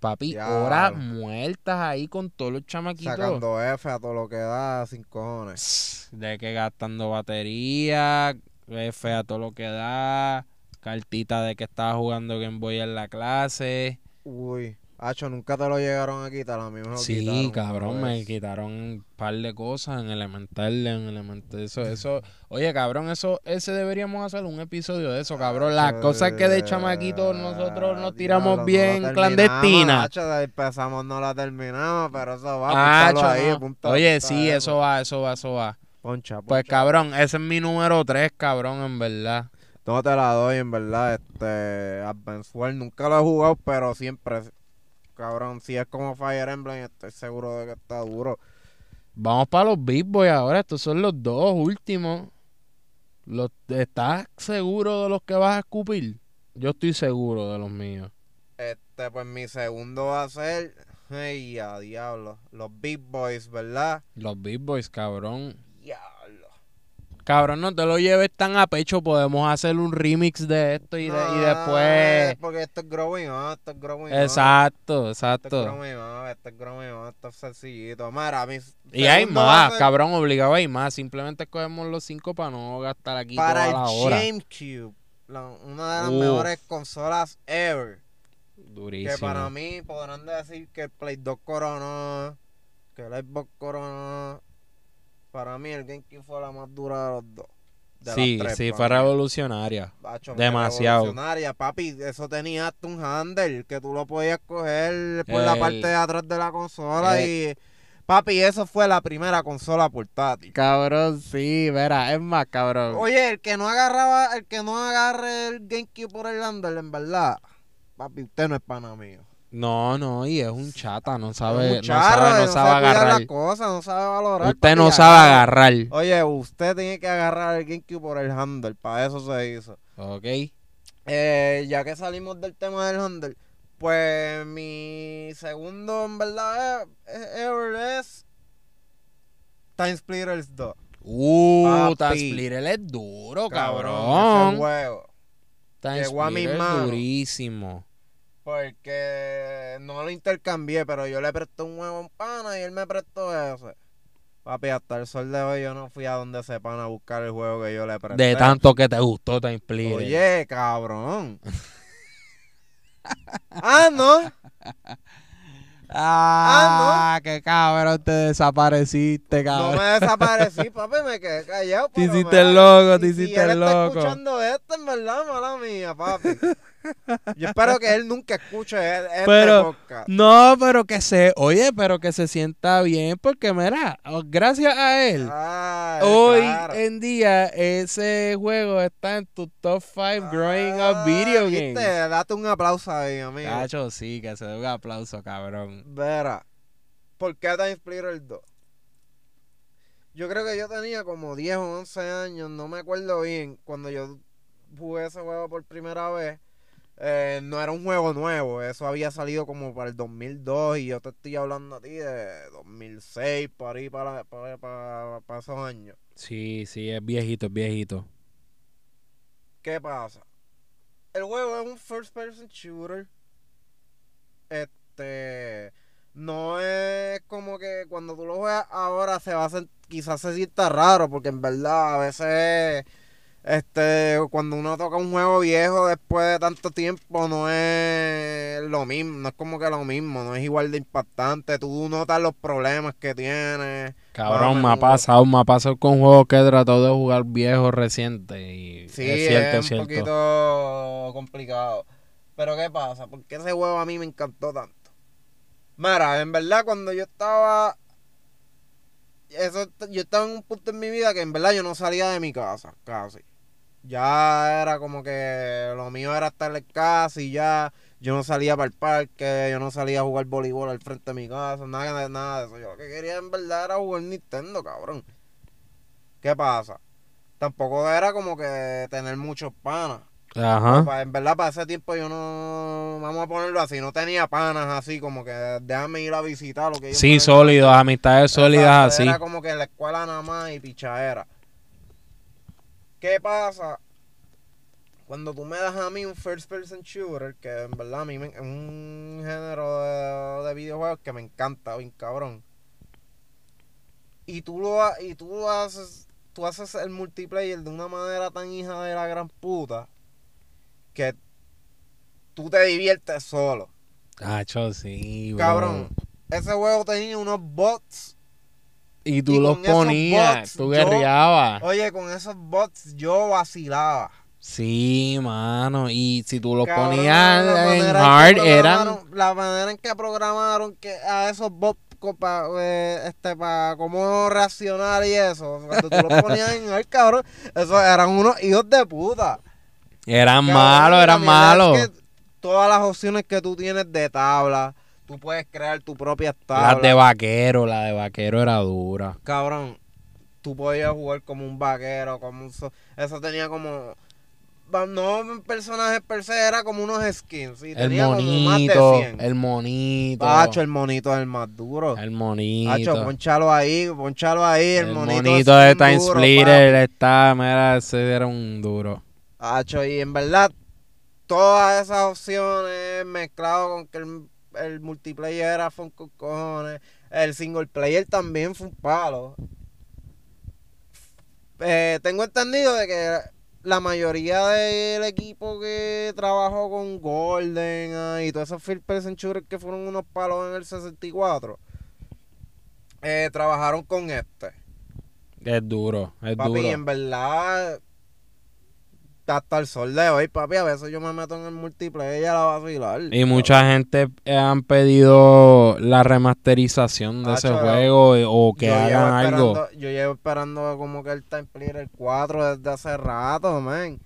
Papi, horas muertas ahí con todos los chamaquitos. Sacando F a todo lo que da, sin cojones. De que gastando batería, F a todo lo que da, cartita de que estaba jugando Game Boy en la clase. Uy. Hacho, nunca te lo llegaron a quitar. A mí me lo Sí, quitaron cabrón, me vez. quitaron un par de cosas en elemental, en elemental, eso, eso, oye, cabrón, eso, ese deberíamos hacer un episodio de eso, cabrón, las cosas que de chamaquitos nosotros nos tiramos no bien la clandestinas. hacho, empezamos, no la terminamos, pero eso va. Ah, apúntalo cho, ahí, no. apunta- Oye, sí, eso va, eso va, eso va. Poncha, Pues poncha. cabrón, ese es mi número 3, cabrón, en verdad. No te la doy, en verdad. Este. Advance Wars nunca lo he jugado, pero siempre. Cabrón, si es como Fire Emblem, estoy seguro de que está duro. Vamos para los Big Boys ahora. Estos son los dos últimos. Los, ¿Estás seguro de los que vas a escupir? Yo estoy seguro de los míos. Este, pues mi segundo va a ser. Ay, a diablo. Los Big Boys, ¿verdad? Los Big Boys, cabrón. Cabrón, no te lo lleves tan a pecho. Podemos hacer un remix de esto y, de- y después. Porque esto es growing up, esto es growing up. Exacto, Esto es exacto. growing up, esto es growing up, esto es sencillito. Mira, mi Y hay más, cabrón, obligado hay más. Simplemente escogemos los cinco para no gastar aquí Para toda la el hora. GameCube. la- una de las Uf. mejores consolas ever. Durísimo. Que para mí podrán decir que el Play 2 coronó, que el Xbox coronó. Para mí el GameCube fue la más dura de los dos. de sí, tres, sí, fue revolucionaria. Bacho, demasiado. revolucionaria, papi. Eso tenía hasta un handle que tú lo podías coger por la El- parte de atrás de la consola Eh. y... Papi, eso fue la primera consola portátil. Cabrón, sí, verá, es más, cabrón. Oye, el que no agarraba, el que no agarre el GameCube por el handle, en verdad, papi, usted no es pana mío. No, no, y es un chata, no sabe, no sabe, no sabe agarrar. las cosas, no sabe valorar. Usted no sabe agarra. agarrar. Oye, usted tiene que agarrar el GameCube por el handle, para eso se hizo. Ok. Eh, ya que salimos del tema del handle, pues mi segundo en verdad es, es- ever es Time Splitters 2. Uh. Time Splitter es duro, cabrón. Time llegó a mis manos. durísimo. Porque no lo intercambié, pero yo le presté un huevo a un pana y él me prestó ese. Papi, hasta el sol de hoy yo no fui a donde ese pana a buscar el juego que yo le presté. De tanto que te gustó Time Splitter. Oye, cabrón. ah, no. Ah, qué cabrón, te desapareciste, No cabrón. me desaparecí, papi, me quedé callado. Te hiciste el loco, te hiciste el está loco. escuchando esto, en verdad, mala mía, papi. Yo espero que él nunca escuche e- este Pero- podcast. No, pero que se, oye, pero que se sienta bien, porque mira, oh, gracias a él, Ay, hoy claro. en día ese juego está en tu top 5 growing up Ah, video viste, games. Date un aplauso ahí, amigo. Cacho, sí, que se dé un aplauso, cabrón. Vera. ¿Por qué Time Splitter 2? Yo creo que yo tenía como 10 o 11 años, no me acuerdo bien, cuando yo jugué ese juego por primera vez. Eh, no era un juego nuevo, eso había salido como para el 2002 y yo te estoy hablando a ti de 2006, por ahí, para, para, para, para esos años. Sí, sí, es viejito, es viejito. ¿Qué pasa? El juego es un first person shooter. Este. No es como que cuando tú lo juegas ahora se va a hacer. Quizás se sienta raro, porque en verdad a veces. Este, cuando uno toca un juego viejo después de tanto tiempo, no es lo mismo, no es como que lo mismo, no es igual de impactante. Tú notas los problemas que tiene. Cabrón, me ha pasado, me ha pasado con juegos que he tratado de jugar viejo reciente y Sí, es cierto, es es un cierto. poquito complicado. Pero ¿qué pasa? Porque ese juego a mí me encantó tanto. Mira, en verdad cuando yo estaba... Eso, yo estaba en un punto en mi vida que en verdad yo no salía de mi casa, casi. Ya era como que lo mío era estar en casa y ya yo no salía para el parque, yo no salía a jugar voleibol al frente de mi casa, nada, nada de eso. Yo lo que quería en verdad era jugar Nintendo, cabrón. ¿Qué pasa? Tampoco era como que tener muchos panas. Ajá. En verdad, para ese tiempo yo no. Vamos a ponerlo así, no tenía panas así, como que déjame ir a visitar lo que ellos Sí, sólidos, amistades sólidas así. Era como que en la escuela nada más y pichadera. ¿Qué pasa? Cuando tú me das a mí un first person shooter, que en verdad a mí me- es un género de, de videojuegos que me encanta, bien cabrón. Y tú lo y tú lo haces, tú haces el multiplayer de una manera tan hija de la gran puta que tú te diviertes solo. Cacho, sí, bro. Cabrón, ese juego tenía unos bots Y tú y los ponías, bots, tú guerreabas. Oye, con esos bots yo vacilaba. Sí, mano. Y si tú los Cabrón, ponías en hard, eran. La manera en que programaron que a esos bots para este, pa cómo reaccionar y eso. Cuando tú los ponías en hard, cabrón, esos eran unos hijos de puta. Eran malos, eran mierda es malos. que todas las opciones que tú tienes de tabla, tú puedes crear tu propia tabla. Las de vaquero, la de vaquero era dura. cabrón, tú podías jugar como un vaquero, como un... so- Eso tenía como... No personajes per se, era como unos skins. Y El tenía como más monito, de 100. el monito. Pacho, el monito es el más duro. El monito. Pacho, ponchalo ahí, ponchalo ahí, el, el monito, monito, es de Time duro, Splitter está, mira, ese era un duro. papi. Pacho, y en verdad, todas esas opciones mezclado con que el, el multiplayer era fun con cojones. El single player también fue un palo. Eh, tengo entendido de que la mayoría del equipo que trabajó con Golden ah, y todos esos First Person que fueron unos palos en el 64 eh, trabajaron con este. Es duro, es Papi, duro. en verdad, hasta el sol de hoy, papi, a veces yo me meto en el multiplayer a vacilar. Y mucha gente eh, han pedido la remasterización de ese juego o que hagan algo. Yo llevo esperando como que el Time Splitter 4 desde hace rato, man.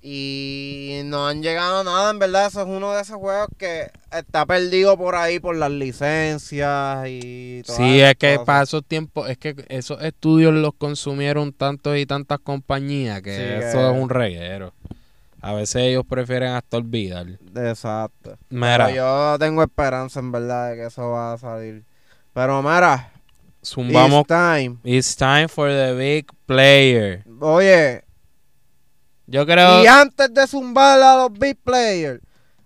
Y no han llegado a nada, en verdad. Eso es uno de esos juegos que está perdido por ahí por las licencias y todas Sí, es que cosas. para esos tiempos, es que esos estudios los consumieron tantos y tantas compañías que Sí, eso que- es un reguero. A veces ellos prefieren hasta olvidar. Exacto. Mira, Pero yo tengo esperanza, en verdad, de que eso va a salir. Pero mira, zumbamos. it's time. It's time for the big player. Oye, Yo creo. y antes de zumbar a los big players,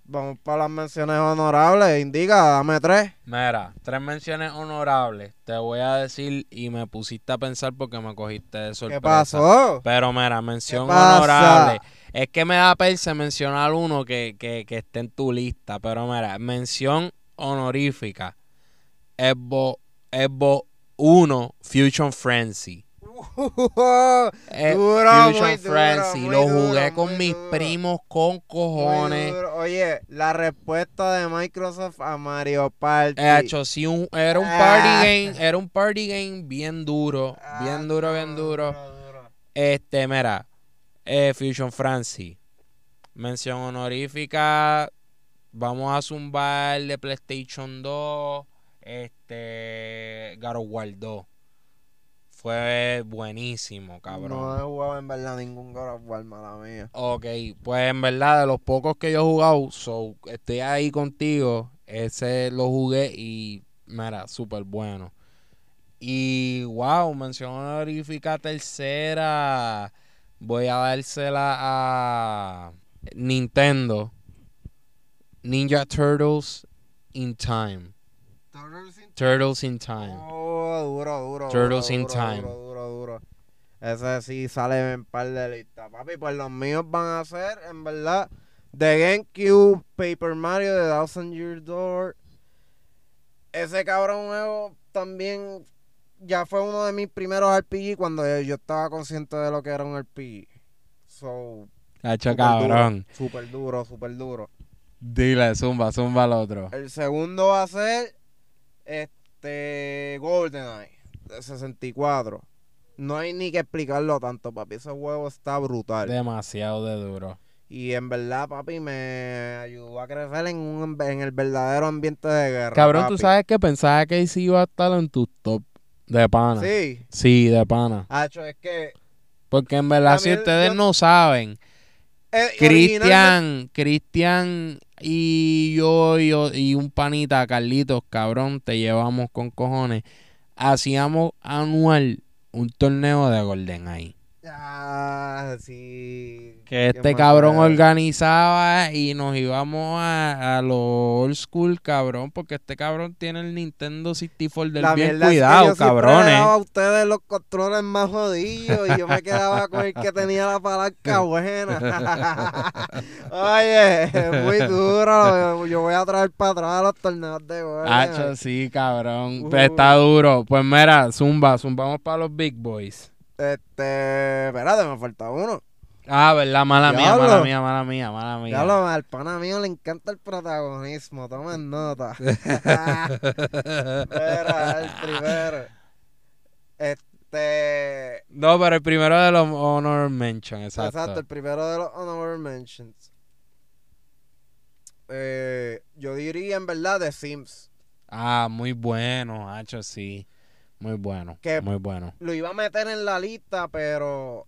vamos para las menciones honorables. Indica, dame tres. Mira, tres menciones honorables. Te voy a decir y me pusiste a pensar porque me cogiste de sorpresa. ¿Qué pasó? Pero mira, mención honorable. Es que me da perse mencionar uno que, que, que esté en tu lista. Pero mira, mención honorífica. Evo, Evo 1 Fusion Frenzy. Eh, Duro, duro, Frenzy. muy Lo duro, jugué con muy mis duro. primos con cojones. duro. Oye, la respuesta de Microsoft a Mario Party. Eh, hecho, sí, un- era un Ah. party game, era un party game bien duro, Ah, bien duro, bien duro. duro. Este, mira, eh, Fusion Francis, mención honorífica, vamos a zumbar de PlayStation 2, Este. Of War 2. Fue buenísimo, cabrón. No he jugado en verdad ningún God of War, mala mía. Ok, pues en verdad, de los pocos que yo he jugado, so, estoy ahí contigo. Ese lo jugué y, mira, súper bueno. Y, wow, mención honorífica tercera. Voy a dársela a Nintendo. Ninja Turtles in Time. Turtles in Time. Oh, duro, duro. Turtles duro, in duro, Time. Duro, duro, duro. Ese sí sale en par de listas. Papi, pues los míos van a ser, en verdad, The GameCube, Paper Mario, The Thousand Year Door. Ese cabrón nuevo también ya fue uno de mis primeros RPG cuando yo, yo estaba consciente de lo que era un RPG. So, Hacho, Súper cabrón. súper duro, súper duro. Dile, zumba, zumba al otro. El segundo va a ser este GoldenEye de 64. No hay ni que explicarlo tanto, papi. Ese juego está brutal. Demasiado de duro. Y en verdad, papi, me ayudó a crecer en, un, en el verdadero ambiente de guerra. Cabrón, tú sabes que pensaba que sí iba a estar en tus top de pana. Sí. Sí, de pana. Hacho, es que. Porque en verdad, si ustedes yo- no saben, eh, Cristian, Cristian y yo y, yo- y un panita, Carlitos, cabrón, te llevamos con cojones. Hacíamos anual un torneo de GoldenEye. Ah, sí. Que Yo este cabrón organizaba y nos íbamos a, a lo old school, cabrón, porque este cabrón tiene el Nintendo 64 del La bien mierda es que yo cuidado, cabrones. daba a ustedes los controles más jodidos y yo me quedaba con el que tenía la palanca buena. Oye, es muy duro. Yo voy a traer para atrás los torneos de gol. Hacho, sí, cabrón. Uh. Pues Está duro. Pues mira, zumba, zumbamos para los big boys. Este, espérate, me falta uno. Ah, verdad, mala mía, Diablo. mala mía, mala mía, mala mía. Ya lo, al pana mío le encanta el protagonismo, tomen nota. Espera, el primero. Este, No, pero el primero de los honor mention, exacto. Exacto, el primero de los honorable mentions. Eh, yo diría en verdad The Sims. Ah, muy bueno, Hacho, sí. Muy bueno, Que- muy bueno. Lo iba a meter en la lista, pero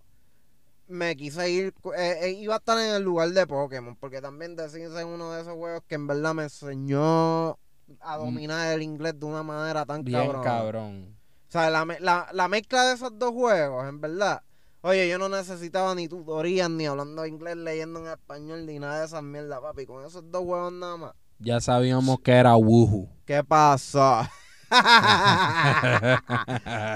me quise ir. eh, eh, iba a estar en el lugar de Pokémon, porque también The Sims es uno de esos juegos que en verdad me enseñó a dominar el inglés de una manera tan Mm. Bien cabrona. cabrón. O sea, la, la, la mezcla de esos dos juegos, en verdad. Oye, yo no necesitaba ni tutorías, ni hablando inglés, leyendo en español, ni nada de esas mierdas, papi. Con esos dos juegos nada más. Ya sabíamos que era Woohoo. ¿Qué pasó?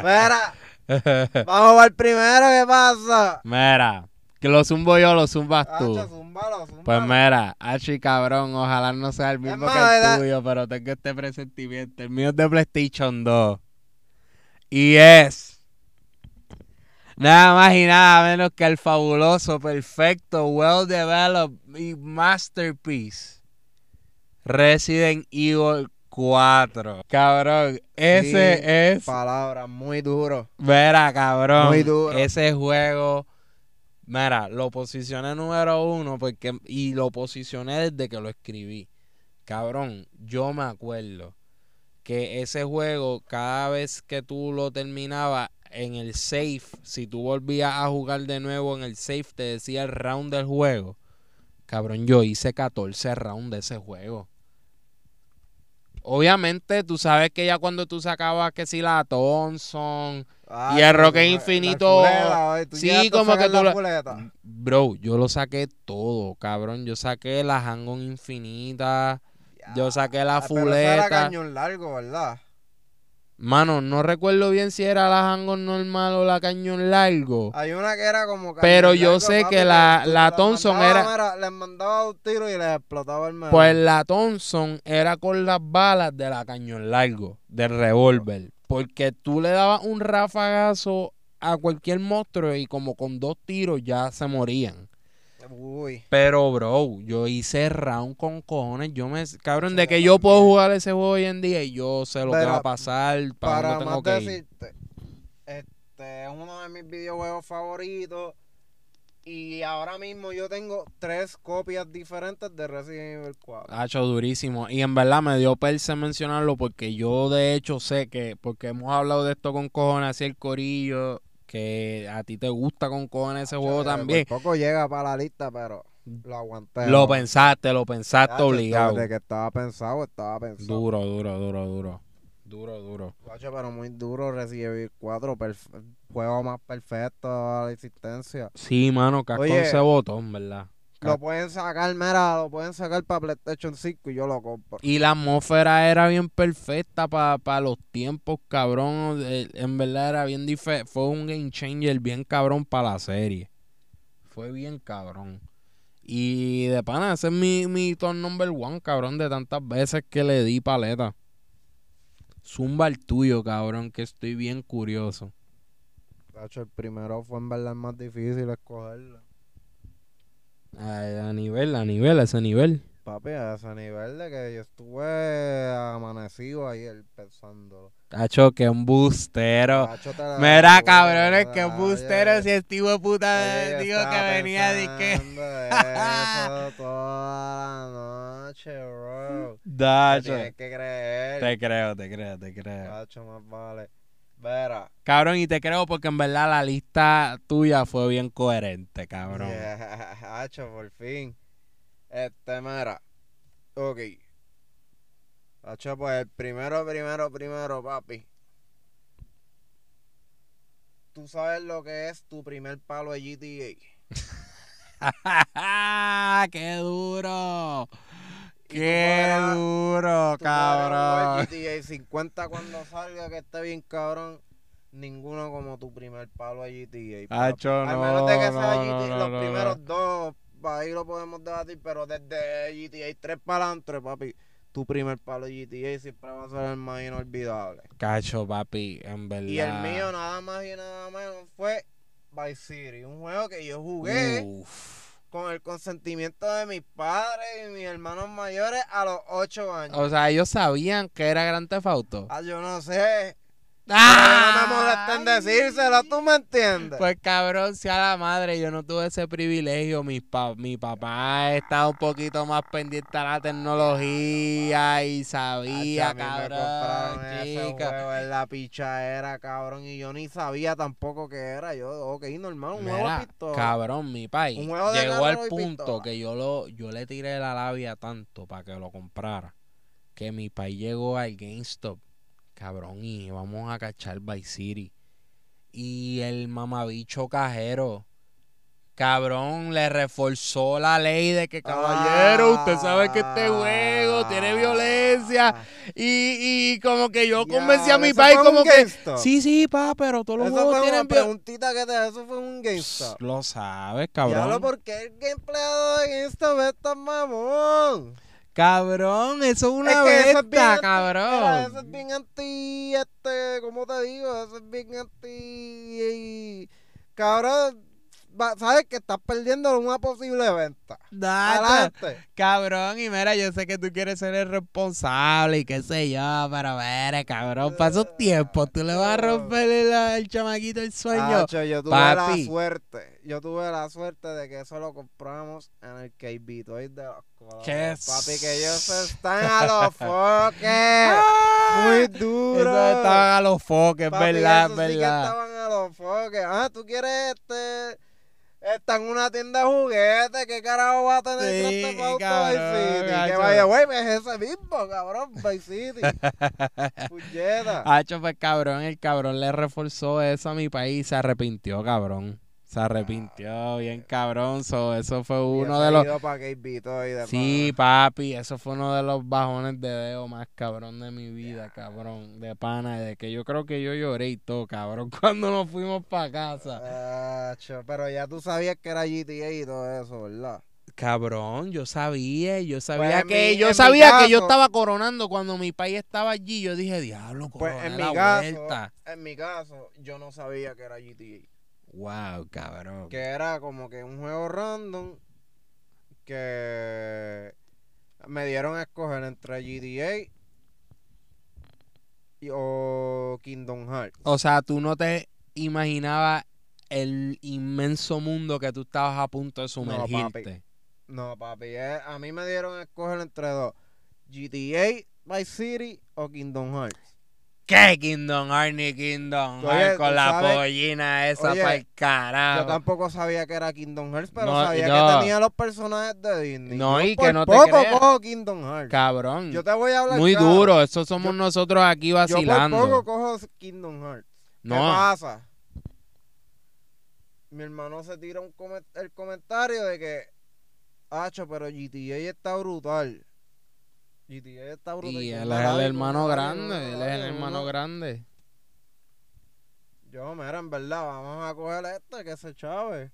Mira, vamos al primero, ¿qué pasa? Mira, que lo zumbo yo, lo zumbas tú. Hacho, zúmbalo, zúmbalo. Pues mira, Hachi cabrón, ojalá no sea el mismo que el tuyo, pero tengo este presentimiento. El mío es de PlayStation 2. Y es nada más y nada menos que el fabuloso, perfecto, well developed y masterpiece Resident Evil 4. Cabrón, ese Sí, es Palabra, muy duro. Mira, cabrón. Muy duro. Ese juego. Mira, lo posicioné número uno porque, y lo posicioné desde que lo escribí. Cabrón, yo me acuerdo que ese juego, cada vez que tú lo terminabas en el safe, si tú volvías a jugar de nuevo en el safe, te decía el round del juego. Cabrón, yo hice 14 rounds de ese juego. Obviamente, tú sabes que ya cuando tú sacabas que si la Thompson, Ay, Y el Roque Infinito- la fuleta, oye, ¿tú sí, como que tú la bro, yo lo saqué todo, cabrón. Yo saqué la Hang-On Infinita, yo saqué la Ah, pero esa era fuleta. cañón largo, ¿verdad? Mano, no recuerdo bien si era la Hang-On normal o la cañón largo. Hay una que era como cañón Pero yo largo, sé papi, que la- la las Thompson mandabas, era- mira, les mandaba un tiro y les explotaba el medio. Pues la Thompson era con las balas de la cañón largo, del revólver. Porque tú le dabas un rafagazo a cualquier monstruo y como con dos tiros ya se morían. Uy. Pero, bro, yo hice round con cojones. Yo me. Cabrón, de que yo puedo jugar ese juego hoy en día y yo sé lo que Pero, va a pasar, para, Para tengo más que ir. decirte, este es uno de mis videojuegos favoritos Y ahora mismo yo tengo tres copias diferentes de Resident Evil 4. Hacho durísimo. Y en verdad me dio perse mencionarlo porque yo de hecho sé que, porque hemos hablado de esto con cojones, así el corillo, que a ti te gusta con cojones ese juego también. Poco llega para la lista, pero lo aguanté. Lo ¿no? pensaste, lo pensaste obligado. De que estaba pensado, estaba pensado. Duro, duro, duro, duro. Duro, duro. Chacho, pero muy duro Resident Evil 4. perf- juego más perfecto a la existencia. Sí, mano, cascón Oye. ese botón, ¿verdad? Lo pueden sacar, mira, lo pueden sacar para PlayStation 5 y yo lo compro. Y la atmósfera era bien perfecta para los tiempos, cabrón. Eh, En verdad era bien diferente. Fue un game changer bien cabrón para la serie. Fue bien cabrón. Y de pana, ese es mi, mi turn number one, cabrón, de tantas veces que le di paleta. Zumba el tuyo, cabrón, que estoy bien curioso. El primero fue en verdad el más difícil escogerlo. A nivel, a nivel, a ese nivel. Papi, a ese nivel de que yo estuve amanecido ayer pensándolo. Tacho, que un bustero. Mira, cabrones, que la- bustero oye, si este puta dijo que venía de que... pensando eso toda la noche, bro. Dacho. Tienes que creer. Te creo, te creo, te creo. Chacho, más vale. Vera. Cabrón, y te creo porque en verdad la lista tuya fue bien coherente, cabrón. Yeah, Hacho, por fin. Este, mira. Ok. Hacho, pues el primero, primero, primero, papi. Tú sabes lo que es tu primer palo de GTA. ¡Qué duro! ¡Qué podrás- duro, cabrón! GTA 50 cuando salga, que esté bien cabrón. Ninguno como tu primer palo de GTA. Hacho, Al no, menos de que sea no, GTA, no, los primeros no. dos, ahí lo podemos debatir, pero desde GTA 3 para adelante, papi, tu primer palo de GTA siempre va a ser el más inolvidable. Cacho, papi, en verdad. Y el mío nada más y nada menos fue Vice City, un juego que yo jugué Uf. Con el consentimiento de mis padres y mis hermanos mayores a los 8 años. O sea, ellos sabían que era Gran Theft Auto. Ah, yo no sé. ¡Ah! No me molesta en decírselo, ¿tú me entiendes? Pues cabrón, sea la madre, yo no tuve ese privilegio. Mi, pa- mi papá estaba un poquito más pendiente a la tecnología y sabía, Hacho, a mí me cabrón, compraron ese juego en la pichadera, cabrón, y yo ni sabía tampoco qué era. Yo, ok, normal, un Mira, de pistola. cabrón, mi país llegó al punto pistola. que yo lo yo le tiré la labia tanto para que lo comprara que mi país llegó al GameStop, cabrón, y vamos a cachar Vice City. Y el mamabicho cajero, cabrón, le reforzó la ley de que, caballero, usted sabe que este juego tiene violencia. Ah, Y, y como que yo convencí a ya, mi ¿eso país como que, sí, sí, pa, pero todos los Eso juegos fue tienen preguntita que te eso fue un GameStop. Lo sabes, cabrón. ¿por qué el empleado de GameStop es tan mamón? Cabrón, eso es una es que eso es bien anti- cabrón. mira, eso es bien anti, este, ¿cómo te digo? Eso es bien anti, cabrón, va- sabes que estás perdiendo una posible venta. Adelante. cabrón, y mira, yo sé que tú quieres ser el responsable y qué sé yo, pero ver, cabrón, para esos tiempos, tú le vas a romper el, el chamaquito el sueño. Yo tuve Papi. la suerte, yo tuve la suerte de que eso lo compramos en el KB Toys de los. Qué Papi, que ellos están a los foques. Muy duro. Eso estaban a los foques, Papi, verdad, esos sí que verdad. estaban a los foques. Ah, tú quieres este. Está en una tienda de juguetes. ¿Qué carajo va a tener Sí, Grand Theft Auto cabrón, Vice City? Que vaya, güey, es ese mismo, cabrón, Vice City. Puñeta. Hacho, pues cabrón, el cabrón le reforzó eso a mi país y se arrepintió, cabrón. Se arrepintió bien cabrón, so, eso fue uno de los... Toys de Sí, papi, eso fue uno de los bajones de dedo más cabrón de mi vida, cabrón, de pana, de que yo creo que yo lloré y todo, cabrón, cuando nos fuimos para casa. Pero ya tú sabías que era GTA y todo eso, ¿verdad? Cabrón, yo sabía, yo sabía Pues en que mi- yo sabía que yo estaba coronando cuando mi país estaba allí, yo dije, diablo, Pues coroné en mi la caso, vuelta. en mi caso, yo no sabía que era GTA. Wow, cabrón. Que era como que un juego random que me dieron a escoger entre GTA y, o Kingdom Hearts. O sea, tú no te imaginabas el inmenso mundo que tú estabas a punto de sumergirte. No, papi, eh, a mí me dieron a escoger entre dos. GTA, Vice City o Kingdom Hearts. ¿Qué Kingdom Hearts ni Kingdom Hearts ¿tú con la sabes? pollina esa para el Yo carajo? tampoco sabía que era Kingdom Hearts, pero No, sabía que tenía los personajes de Disney. No, Yo y que no te poco cojo Kingdom Hearts. Cabrón. Yo te voy a hablar Muy claro. duro. Eso somos Yo- nosotros aquí Yo por vacilando. poco cojo Kingdom Hearts. ¿Qué no. pasa? Mi hermano se tira un el comentario de que, Hacho, pero GTA está brutal. GTA está brutal. Y él es el hermano grande. Él es el hermano no. grande. Yo, mira, en verdad, vamos a coger este, que se chave.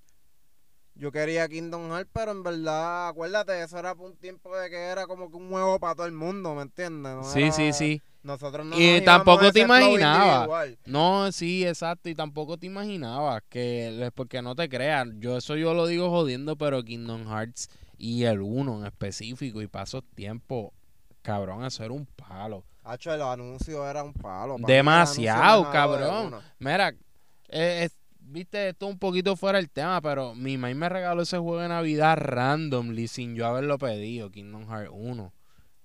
Yo quería Kingdom Hearts, pero en verdad, acuérdate, eso era un tiempo de que era como que un juego para todo el mundo, ¿me entiendes? No Sí, era- sí, sí. Nosotros no Y nos tampoco te ese flow imaginaba. individual. No, sí, exacto. Y tampoco te imaginabas que, porque no te creas, yo eso yo lo digo jodiendo, pero Kingdom Hearts y el 1 en específico y pasos tiempo, cabrón, eso era un palo. Hacho, el anuncio era un palo. para Demasiado, de cabrón. Mira, eh, es- viste, esto un poquito fuera del tema, pero mi mamá me regaló ese juego de Navidad randomly sin yo haberlo pedido, Kingdom Hearts 1.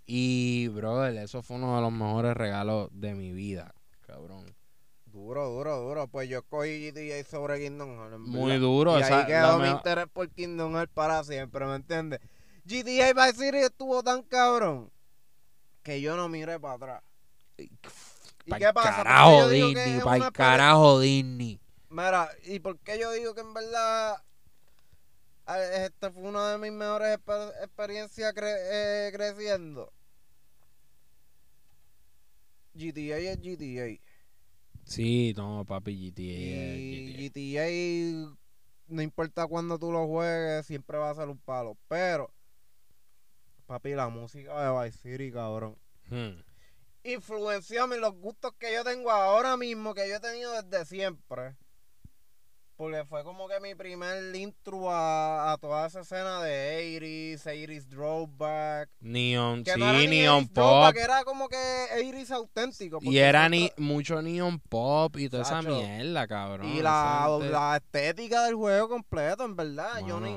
Y, brother, eso fue uno de los mejores regalos de mi vida, cabrón. Duro, duro, duro. Pues yo escogí GTA sobre Kingdom Hearts. Muy duro. Y esa- ahí quedó mi mejor- interés por Kingdom Hearts para siempre, ¿me entiendes? GTA Vice City estuvo tan cabrón que yo no miré para atrás. ¿Y qué pasa? ¿Por qué carajo Disney, es una peli- carajo Disney. Mira, ¿y por qué yo digo que en verdad eh, esta fue una de mis mejores exper- experiencias cre- eh, creciendo? GTA es GTA. Sí, no, papi, GTA. Y GTA. GTA, no importa cuándo tú lo juegues, siempre va a ser un palo. Pero, papi, la música de Vice City, cabrón. Hmm. Influenció a mí los gustos que yo tengo ahora mismo, que yo he tenido desde siempre. Porque fue como que mi primer intro a, a toda esa escena de 80s, 80s Throwback. Neon, Que sí, no Neon 80s Throwback, Pop. era como que 80s auténtico. Y era ni, mucho Neon Pop y toda esa mierda, cabrón. Y la, la estética del juego completo, en verdad. Yo ni,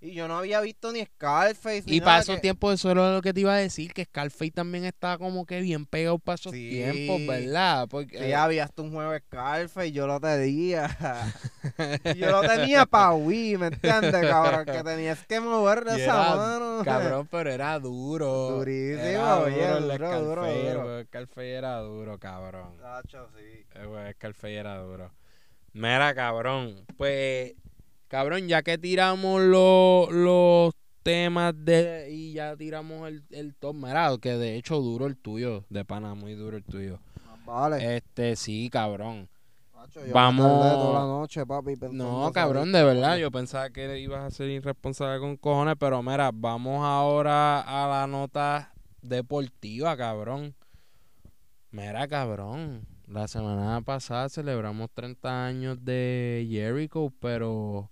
y yo no había visto ni Scarface. ni Y nada para esos que- tiempos, eso era lo que te iba a decir, que Scarface también estaba como que bien pegado para esos Sí. tiempos, ¿verdad? Porque, Sí, había hasta un juego de Scarface, yo lo tenía. Yo lo tenía para Wii, ¿me entiendes, cabrón? Que tenías que mover Y esa mano. Cabrón, pero era duro. Durísimo, Era duro el duro, Scarface, duro, el duro. juego de Scarface era duro, cabrón. Tacho, sí. El de Scarface era duro. Mira, cabrón. Pues, cabrón, ya que tiramos los, los temas de y ya tiramos el, el top, mira, que de hecho duro el tuyo, de pana, muy duro el tuyo. Vale. Este, sí, cabrón. Yo me vamos- toda la noche, papi, No, cabrón, de verdad, yo pensaba que ibas a ser irresponsable con cojones, pero mira, vamos ahora a la nota deportiva, cabrón. Mira, cabrón, la semana pasada celebramos 30 años de Jericho, pero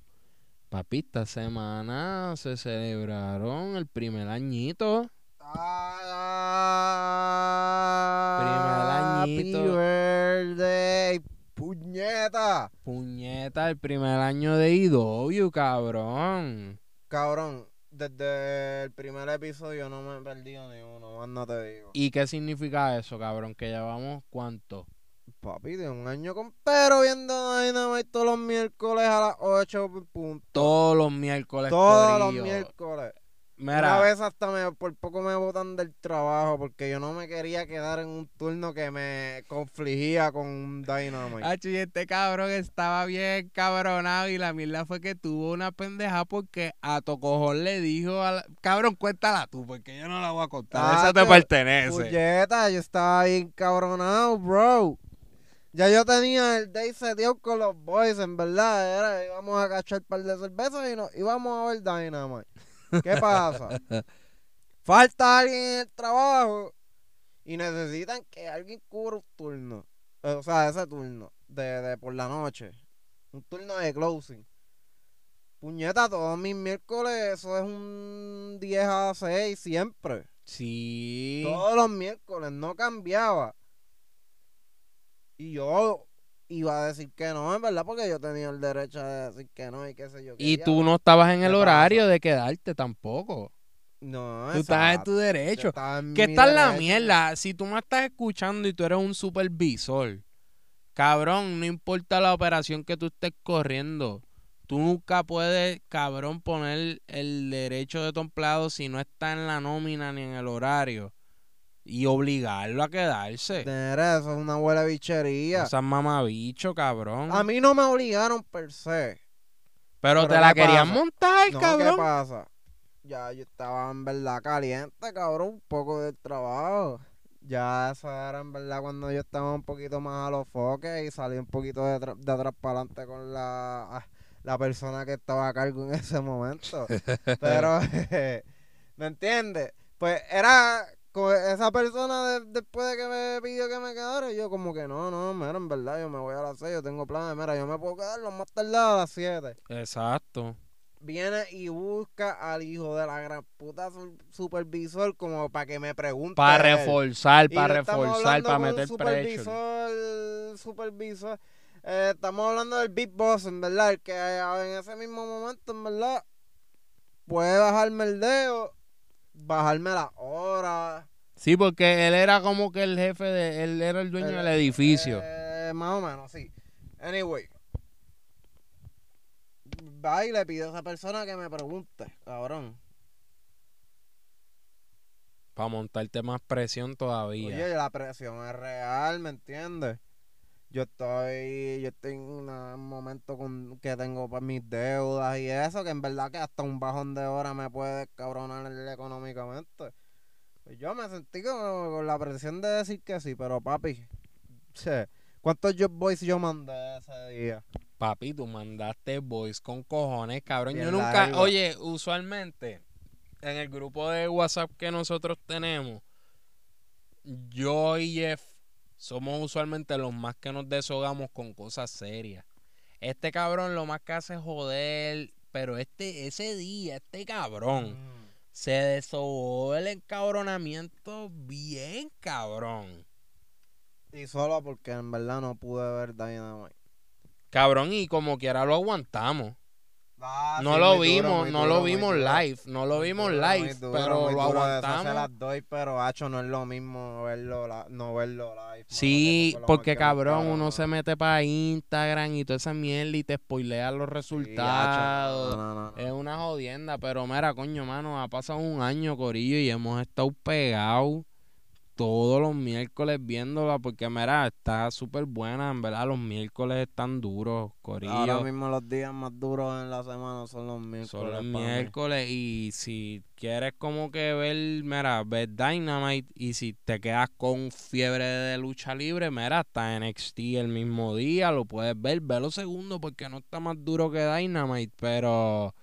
papi, esta semana se celebraron el primer añito. Ah, Primer añito. birthday, puñeta. Puñeta, el primer año de IW, cabrón. Cabrón, desde el primer episodio no me he perdido ni uno, más no te digo. ¿Y qué significa eso, cabrón? Que llevamos cuánto? Papi, de un año con pero viendo Dynamite todos los miércoles a las 8 punto. Todos los miércoles. Todos los miércoles. Una Mira, vez hasta me, por poco me botan del trabajo porque yo no me quería quedar en un turno que me confligía con un Dynamite. Hacho, y este cabrón estaba bien cabronado y la mierda fue que tuvo una pendeja porque a Tocojón le dijo a la... Cabrón, cuéntala tú porque yo no la voy a contar. Esa te pertenece. Puñeta, yo estaba bien cabronado, bro. Ya yo tenía el day seteado con los boys, en verdad. Era, íbamos a cachar un par de cervezas y no, íbamos a ver Dynamite. ¿Qué pasa? Falta alguien en el trabajo y necesitan que alguien cubra un turno. O sea, ese turno de, de por la noche. Un turno de closing. Puñeta, todos mis miércoles, eso es un 10 a 6 siempre. Sí. Todos los miércoles, no cambiaba. Y yo iba a decir que no, en verdad, porque yo tenía el derecho de decir que no y qué sé yo. Y tú no estabas en ¿Qué el pasa? horario de quedarte tampoco. No, Tú estás en tu derecho. en ¿Qué mi tal la mierda? Si tú me estás escuchando y tú eres un supervisor, cabrón, no importa la operación que tú estés corriendo, tú nunca puedes, cabrón, poner el derecho de tu empleado si no está en la nómina ni en el horario y obligarlo a quedarse. Mira, eso es una buena bichería. O sea, mamabicho, cabrón. a mí no me obligaron per se. pero, pero te la ¿qué querían pasa? montar, No, ¿qué cabrón. pasa? Ya yo estaba en verdad caliente, cabrón, un poco del trabajo. Ya eso era en verdad cuando yo estaba un poquito más a los foques y salí un poquito de, de atrás para adelante con la, ah, la persona que estaba a cargo en ese momento. Pero, ¿me entiendes? Pues era con esa persona de- después de que me pidió que me quedara, yo como que no, no, mira, en verdad yo me voy a las 6, yo tengo planes, mira, yo me puedo quedar lo más tardado a las 7 Exacto. viene y busca al hijo de la gran puta su- supervisor como para que me pregunte. Para reforzar, para reforzar, para meter pressure. supervisor, supervisor. eh, estamos hablando del Big Boss, en verdad, el que eh, en ese mismo momento, en verdad, puede bajarme el dedo, bajarme las horas. Sí, porque él era como que el jefe de, él era el dueño el- del edificio. eh, más o menos, sí. Anyway. Va y le pide a esa persona que me pregunte, cabrón. Para montarte más presión todavía. Oye, la presión es real, ¿me entiendes? Yo estoy, yo estoy en un momento con, que tengo pues, mis deudas y eso, que en verdad que hasta un bajón de hora me puede descabronar económicamente. Pues yo me sentí como con la presión de decir que sí, pero papi, che, ¿cuántos Job Boys yo mandé ese día? Papi, tú mandaste voice con cojones, cabrón. Yo nunca, oye, usualmente en el grupo de WhatsApp que nosotros tenemos, yo y Jeff somos usualmente los más que nos deshogamos con cosas serias. Este cabrón lo más que hace es joder, pero este, ese día, este cabrón se deshogó el encabronamiento bien cabrón. Y solo porque en verdad no pude ver Dynamite. Cabrón, y como quiera lo aguantamos. Ah, no lo duro, vimos, no duro, lo vimos live, no lo vimos duro, live, pero lo duro, aguantamos. las doy, pero hacho no es lo mismo verlo, la- no verlo live. Sí, porque cabrón, uno se mete para Instagram y toda esa mierda y te spoilea los resultados. no, Es una jodienda, pero mira, coño, mano, ha pasado un año, Corillo, y hemos estado pegados todos los miércoles viéndola, porque mira, está súper buena, en verdad, los miércoles están duros, Corillo. Ahora mismo los días más duros en la semana son los miércoles. Son los mí. miércoles y si quieres como que ver, mira, ver Dynamite y si te quedas con fiebre de lucha libre, mira, está NXT el mismo día, lo puedes ver, velo segundo porque no está más duro que Dynamite, pero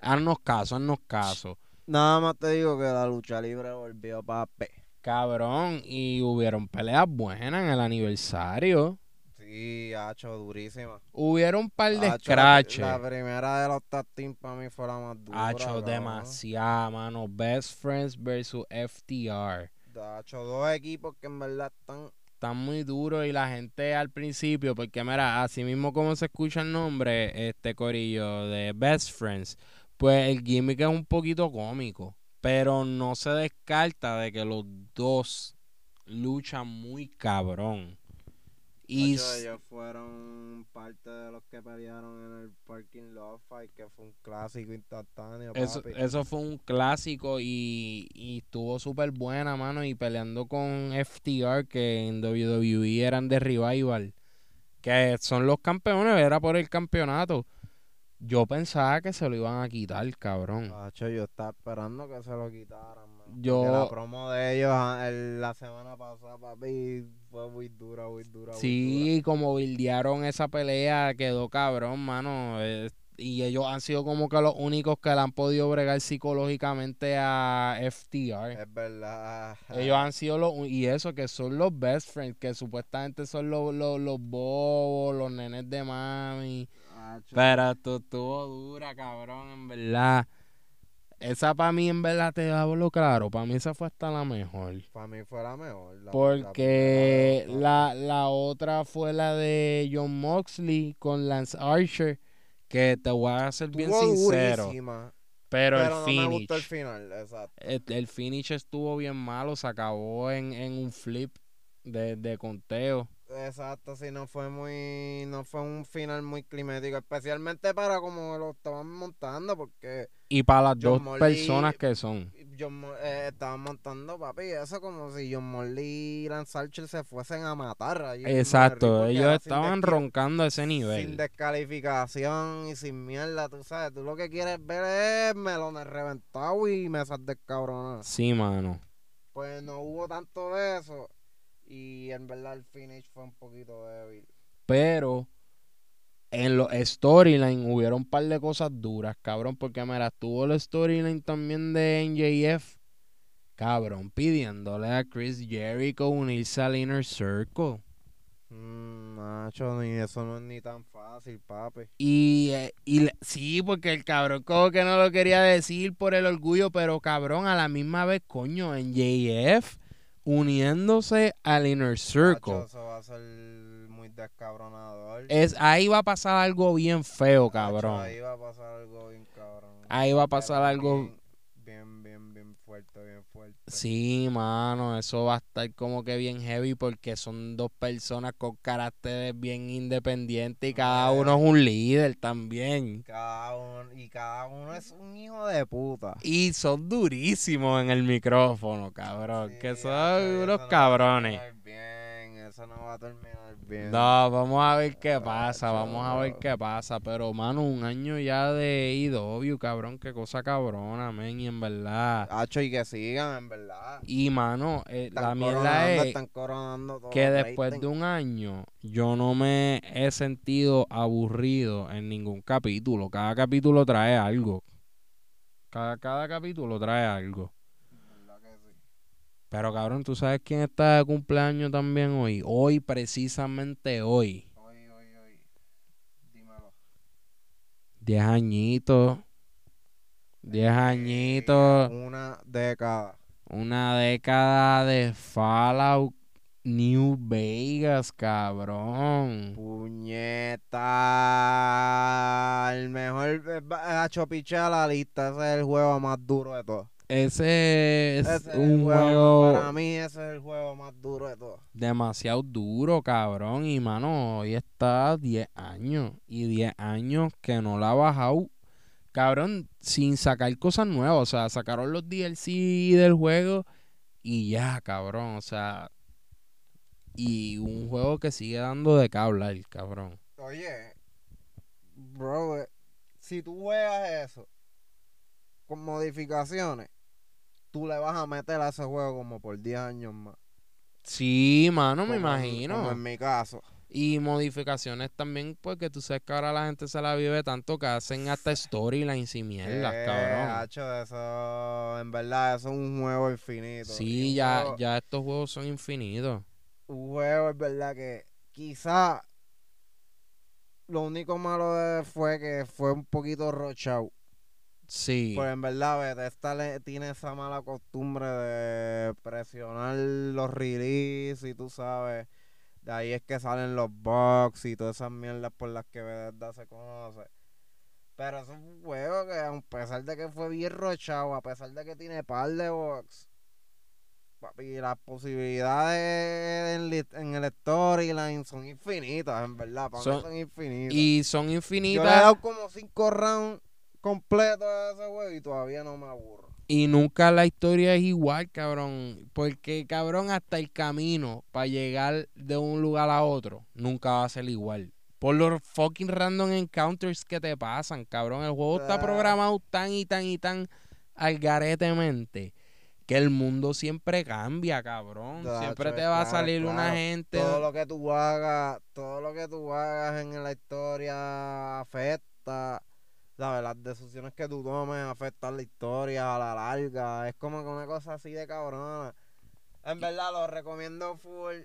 haznos caso, haznos caso. Nada más te digo que la lucha libre volvió papi. Cabrón, y hubieron peleas buenas en el aniversario. Sí, hacho, durísima. Hubieron un par de scratches. La, primera de los tag para mí fue la más dura. Hacho, demasiado, mano. Best Friends versus FTR. Hacho, dos equipos que en verdad están están muy duros y la gente al principio, porque mira, así mismo como se escucha el nombre, este corillo de Best Friends, pues el gimmick es un poquito cómico, pero no se descarta de que los dos luchan muy cabrón. Y ellos fueron parte de los que pelearon en el Parking Lot Fight, que fue un clásico instantáneo, eso, papi. eso fue un clásico y, y estuvo súper buena, mano, y peleando con FTR, que en WWE eran de Revival, que son los campeones, era por el campeonato. Yo pensaba que se lo iban a quitar, cabrón. Hacho, yo estaba esperando que se lo quitaran, man. Yo- Porque la promo de ellos ah, el- la semana pasada, papi, fue muy dura, muy dura, muy Sí, como bildearon esa pelea, quedó cabrón, mano. eh, y ellos han sido como que los únicos que le han podido bregar psicológicamente a FTR. dura. Es verdad. Ellos han sido los, y eso, que son los best friends, que supuestamente son los, los, los bobos, los nenes de mami. Pero esto estuvo dura, cabrón, en verdad. Esa para mí, en verdad, te hablo claro. Para mí esa fue hasta la mejor. Para mí fue la mejor. la- Porque la- la, la otra fue la de John Moxley con Lance Archer. Que te voy a ser bien sincero. durísima, Pero, pero el no me finish. gustó el final, exacto. El, el finish estuvo bien malo. Se acabó en, en un flip de, de conteo. Exacto, sí, no fue muy, no fue un final muy climático, especialmente para como lo estaban montando, porque Y para las John dos personas que son. John eh, estaban montando, papi, eso como si John Morley y Lance Archer se fuesen a matar allí Exacto. Ellos sin estaban roncando a ese Sin nivel. descalificación y sin mierda, tú sabes, tú lo que quieres ver es melones reventados y mesas descabronadas. Sí, mano. Pues no hubo tanto de eso y en verdad el finish fue un poquito débil. Pero en los storyline hubieron un par de cosas duras, cabrón. Porque mira, tuvo el storyline también de NJF. Cabrón, pidiéndole a Chris Jericho unirse al Inner Circle. Mm, macho, ni eso no es ni tan fácil, papi. Y, eh, y sí, porque el cabrón como que no lo quería decir por el orgullo, pero cabrón, a la misma vez, coño, en JF uniéndose al Inner Circle. Eso va a ser muy descabronador. Es, ahí va a pasar algo bien feo, cabrón. ahí va a pasar algo bien cabrón. Ahí va a pasar Pero algo- bien, bien, bien fuerte, bien fuerte. Sí, mano, eso va a estar como que bien heavy porque son dos personas con caracteres bien independientes y cada uno es un líder también. Cada uno, y cada uno es un hijo de puta. Y son durísimos en el micrófono, cabrón. Sí, que son unos cabrones. Eso no va a terminar bien. No, vamos a ver qué pasa, vamos a ver qué pasa. Pero, mano, un año ya de IW, cabrón, qué cosa cabrona, men, y en verdad. Hacho, y que sigan, en verdad. Y, mano, eh, la mierda es están coronando todo que después de un año yo no me he sentido aburrido en ningún capítulo. Cada capítulo trae algo. Cada, cada capítulo trae algo. Pero cabrón, ¿tú sabes quién está de cumpleaños también hoy? Hoy, precisamente hoy. Oye, oye, oye. Dímelo. Diez añitos. Diez añitos. Una década. Una década de Fallout New Vegas, cabrón. Puñeta. El mejor. eh, va- Hacho, pichea la lista. Ese es el juego más duro de todos. Ese es Ese un juego Para mí, ese es el juego más duro de todos. demasiado duro, cabrón. Y mano, hoy está 10 años. Y 10 años que no la ha bajado. Cabrón, sin sacar cosas nuevas. O sea, sacaron los DLC del juego. Y ya, cabrón. O sea. Y un juego que sigue dando de qué hablar, cabrón. Oye, bro, si tú juegas eso con modificaciones, tú le vas a meter a ese juego como por 10 años más. Sí, mano, me Como en- imagino. Como en mi caso. Y modificaciones también, porque tú sabes que ahora la gente se la vive tanto que hacen hasta storylines y mierdas, Eh, cabrón. hacho, eso, en verdad, eso es un juego infinito. Sí, ya, juego- ya estos juegos son infinitos. Un juego, es verdad que quizá lo único malo de- fue que fue un poquito rochado. Sí. Pues en verdad, le- tiene esa mala costumbre de presionar los releases y tú sabes. De ahí es que salen los bugs y todas esas mierdas por las que Bethesda se conoce. Pero es un juego que, a pesar de que fue bien rochado, a pesar de que tiene par de bugs, papi, las posibilidades en, en el storyline son infinitas, en verdad. Para Son- mí son infinitas. y son Yo le he infinitas dado como cinco rounds completos a ese juego y todavía no me aburro. y nunca la historia es igual, cabrón. Porque, cabrón, hasta el camino para llegar de un lugar a otro nunca va a ser igual. Por los fucking random encounters que te pasan, cabrón. El juego está Ah. programado tan y tan y tan algaretemente que el mundo siempre cambia, cabrón. Siempre te va a claro, salir una gente. Todo lo que tú hagas, todo lo que tú hagas en la historia afecta. ¿Sabes? Las decisiones que tú tomes afectan la historia a la larga. Es como que una cosa así de cabrona. En verdad lo recomiendo full.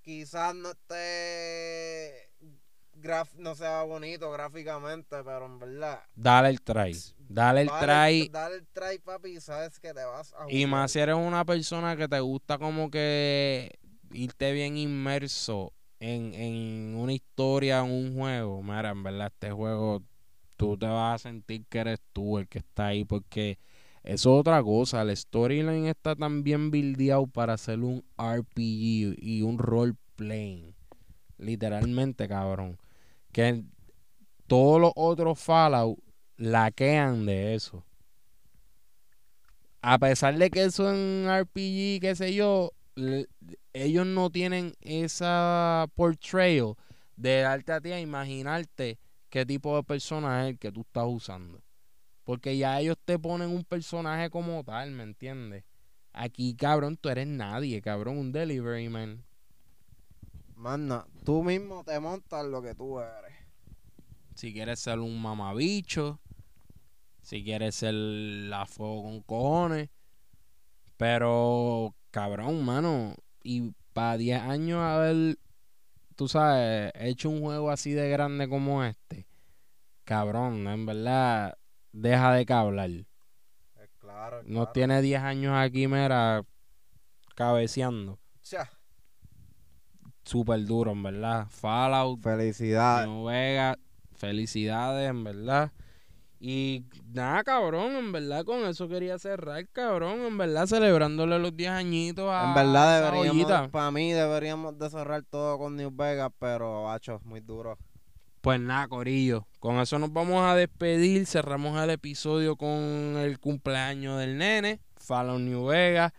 Quizás no esté graf no sea bonito gráficamente, pero en verdad. Dale el try. Dale el try. Dale el try, papi, y sabes que te vas a Y más si eres una persona que te gusta como que irte bien inmerso en, en una historia, en un juego. Mira, en verdad, este juego tú te vas a sentir que eres tú el que está ahí porque eso es otra cosa. El storyline está tan bien buildeado para hacer un RPG y un role playing. Literalmente, cabrón. Que todos los otros Fallout laquean de eso. A pesar de que eso en RPG, qué sé yo, ellos no tienen esa portrayal de darte a ti a imaginarte qué tipo de persona es el que tú estás usando. Porque ya ellos te ponen un personaje como tal, ¿me entiendes? Aquí, cabrón, tú eres nadie, cabrón, un delivery man. Manda, tú mismo te montas lo que tú eres. Si quieres ser un mamabicho, si quieres ser la fuego con cojones. Pero, cabrón, mano, y para 10 años haber, tú sabes, hecho un juego así de grande como este, cabrón, en verdad, deja de cablar. Claro, No tiene 10 años aquí, mira, cabeceando. Ya súper duro, en verdad. Fallout. Felicidades. New Vegas. Felicidades, en verdad. Y nada, cabrón, en verdad con eso quería cerrar, cabrón, en verdad celebrándole los 10 añitos a En verdad deberíamos, para mí deberíamos de cerrar todo con New Vegas, pero, bacho, muy duro. Pues nada, Corillo, con eso nos vamos a despedir, cerramos el episodio con el cumpleaños del nene, Fallout New Vegas.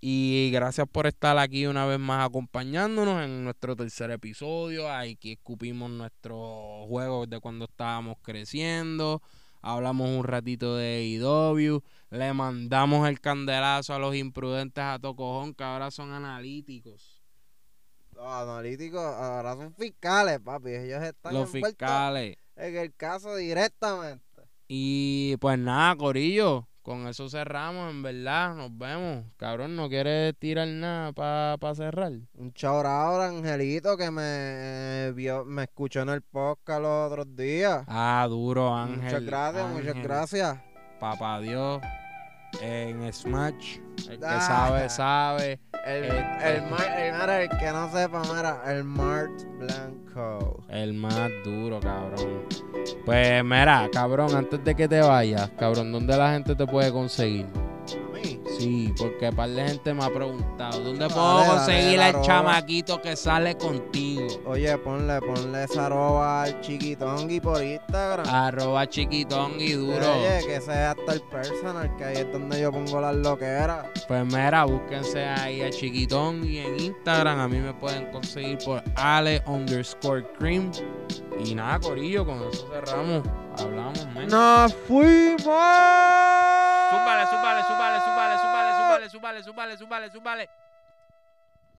Y gracias por estar aquí una vez más acompañándonos en nuestro tercer episodio. Aquí escupimos nuestros juegos de cuando estábamos creciendo. Hablamos un ratito de AEW. Le mandamos el candelazo a los imprudentes a Tocojón, que ahora son analíticos. Los analíticos ahora son fiscales, papi. Ellos están los fiscales. en el caso directamente. Y pues nada, Corillo con eso cerramos, en verdad. Nos vemos. Cabrón, ¿no quieres tirar nada para pa cerrar? Un ahora, Angelito, que me eh, vio, me escuchó en el podcast los otros días. Ah, duro, Ángel. Muchas gracias, muchas gracias. Papá Dios. En Smash. El que sabe, sabe. El, el, el, que no sepa, mira, el Mart Blanco. El más duro, cabrón. Pues mira, cabrón, antes de que te vayas, cabrón, ¿dónde la gente te puede conseguir? Sí, porque un par de gente me ha preguntado, ¿dónde puedo conseguir al chamaquito que sale contigo? Oye, ponle, ponle esa arroba al chiquitongui por Instagram. Arroba chiquitongui duro. Oye, que sea hasta el personal, que ahí es donde yo pongo las loqueras. Pues mira, búsquense ahí a chiquitongui en Instagram. A mí me pueden conseguir por ale underscore cream. Y nada, Corillo, con eso cerramos. Hablamos, men. ¡Nos fuimos! Súbale, súbale, súbale, súbale, Súmale, súmale, súmale, súmale, súmale.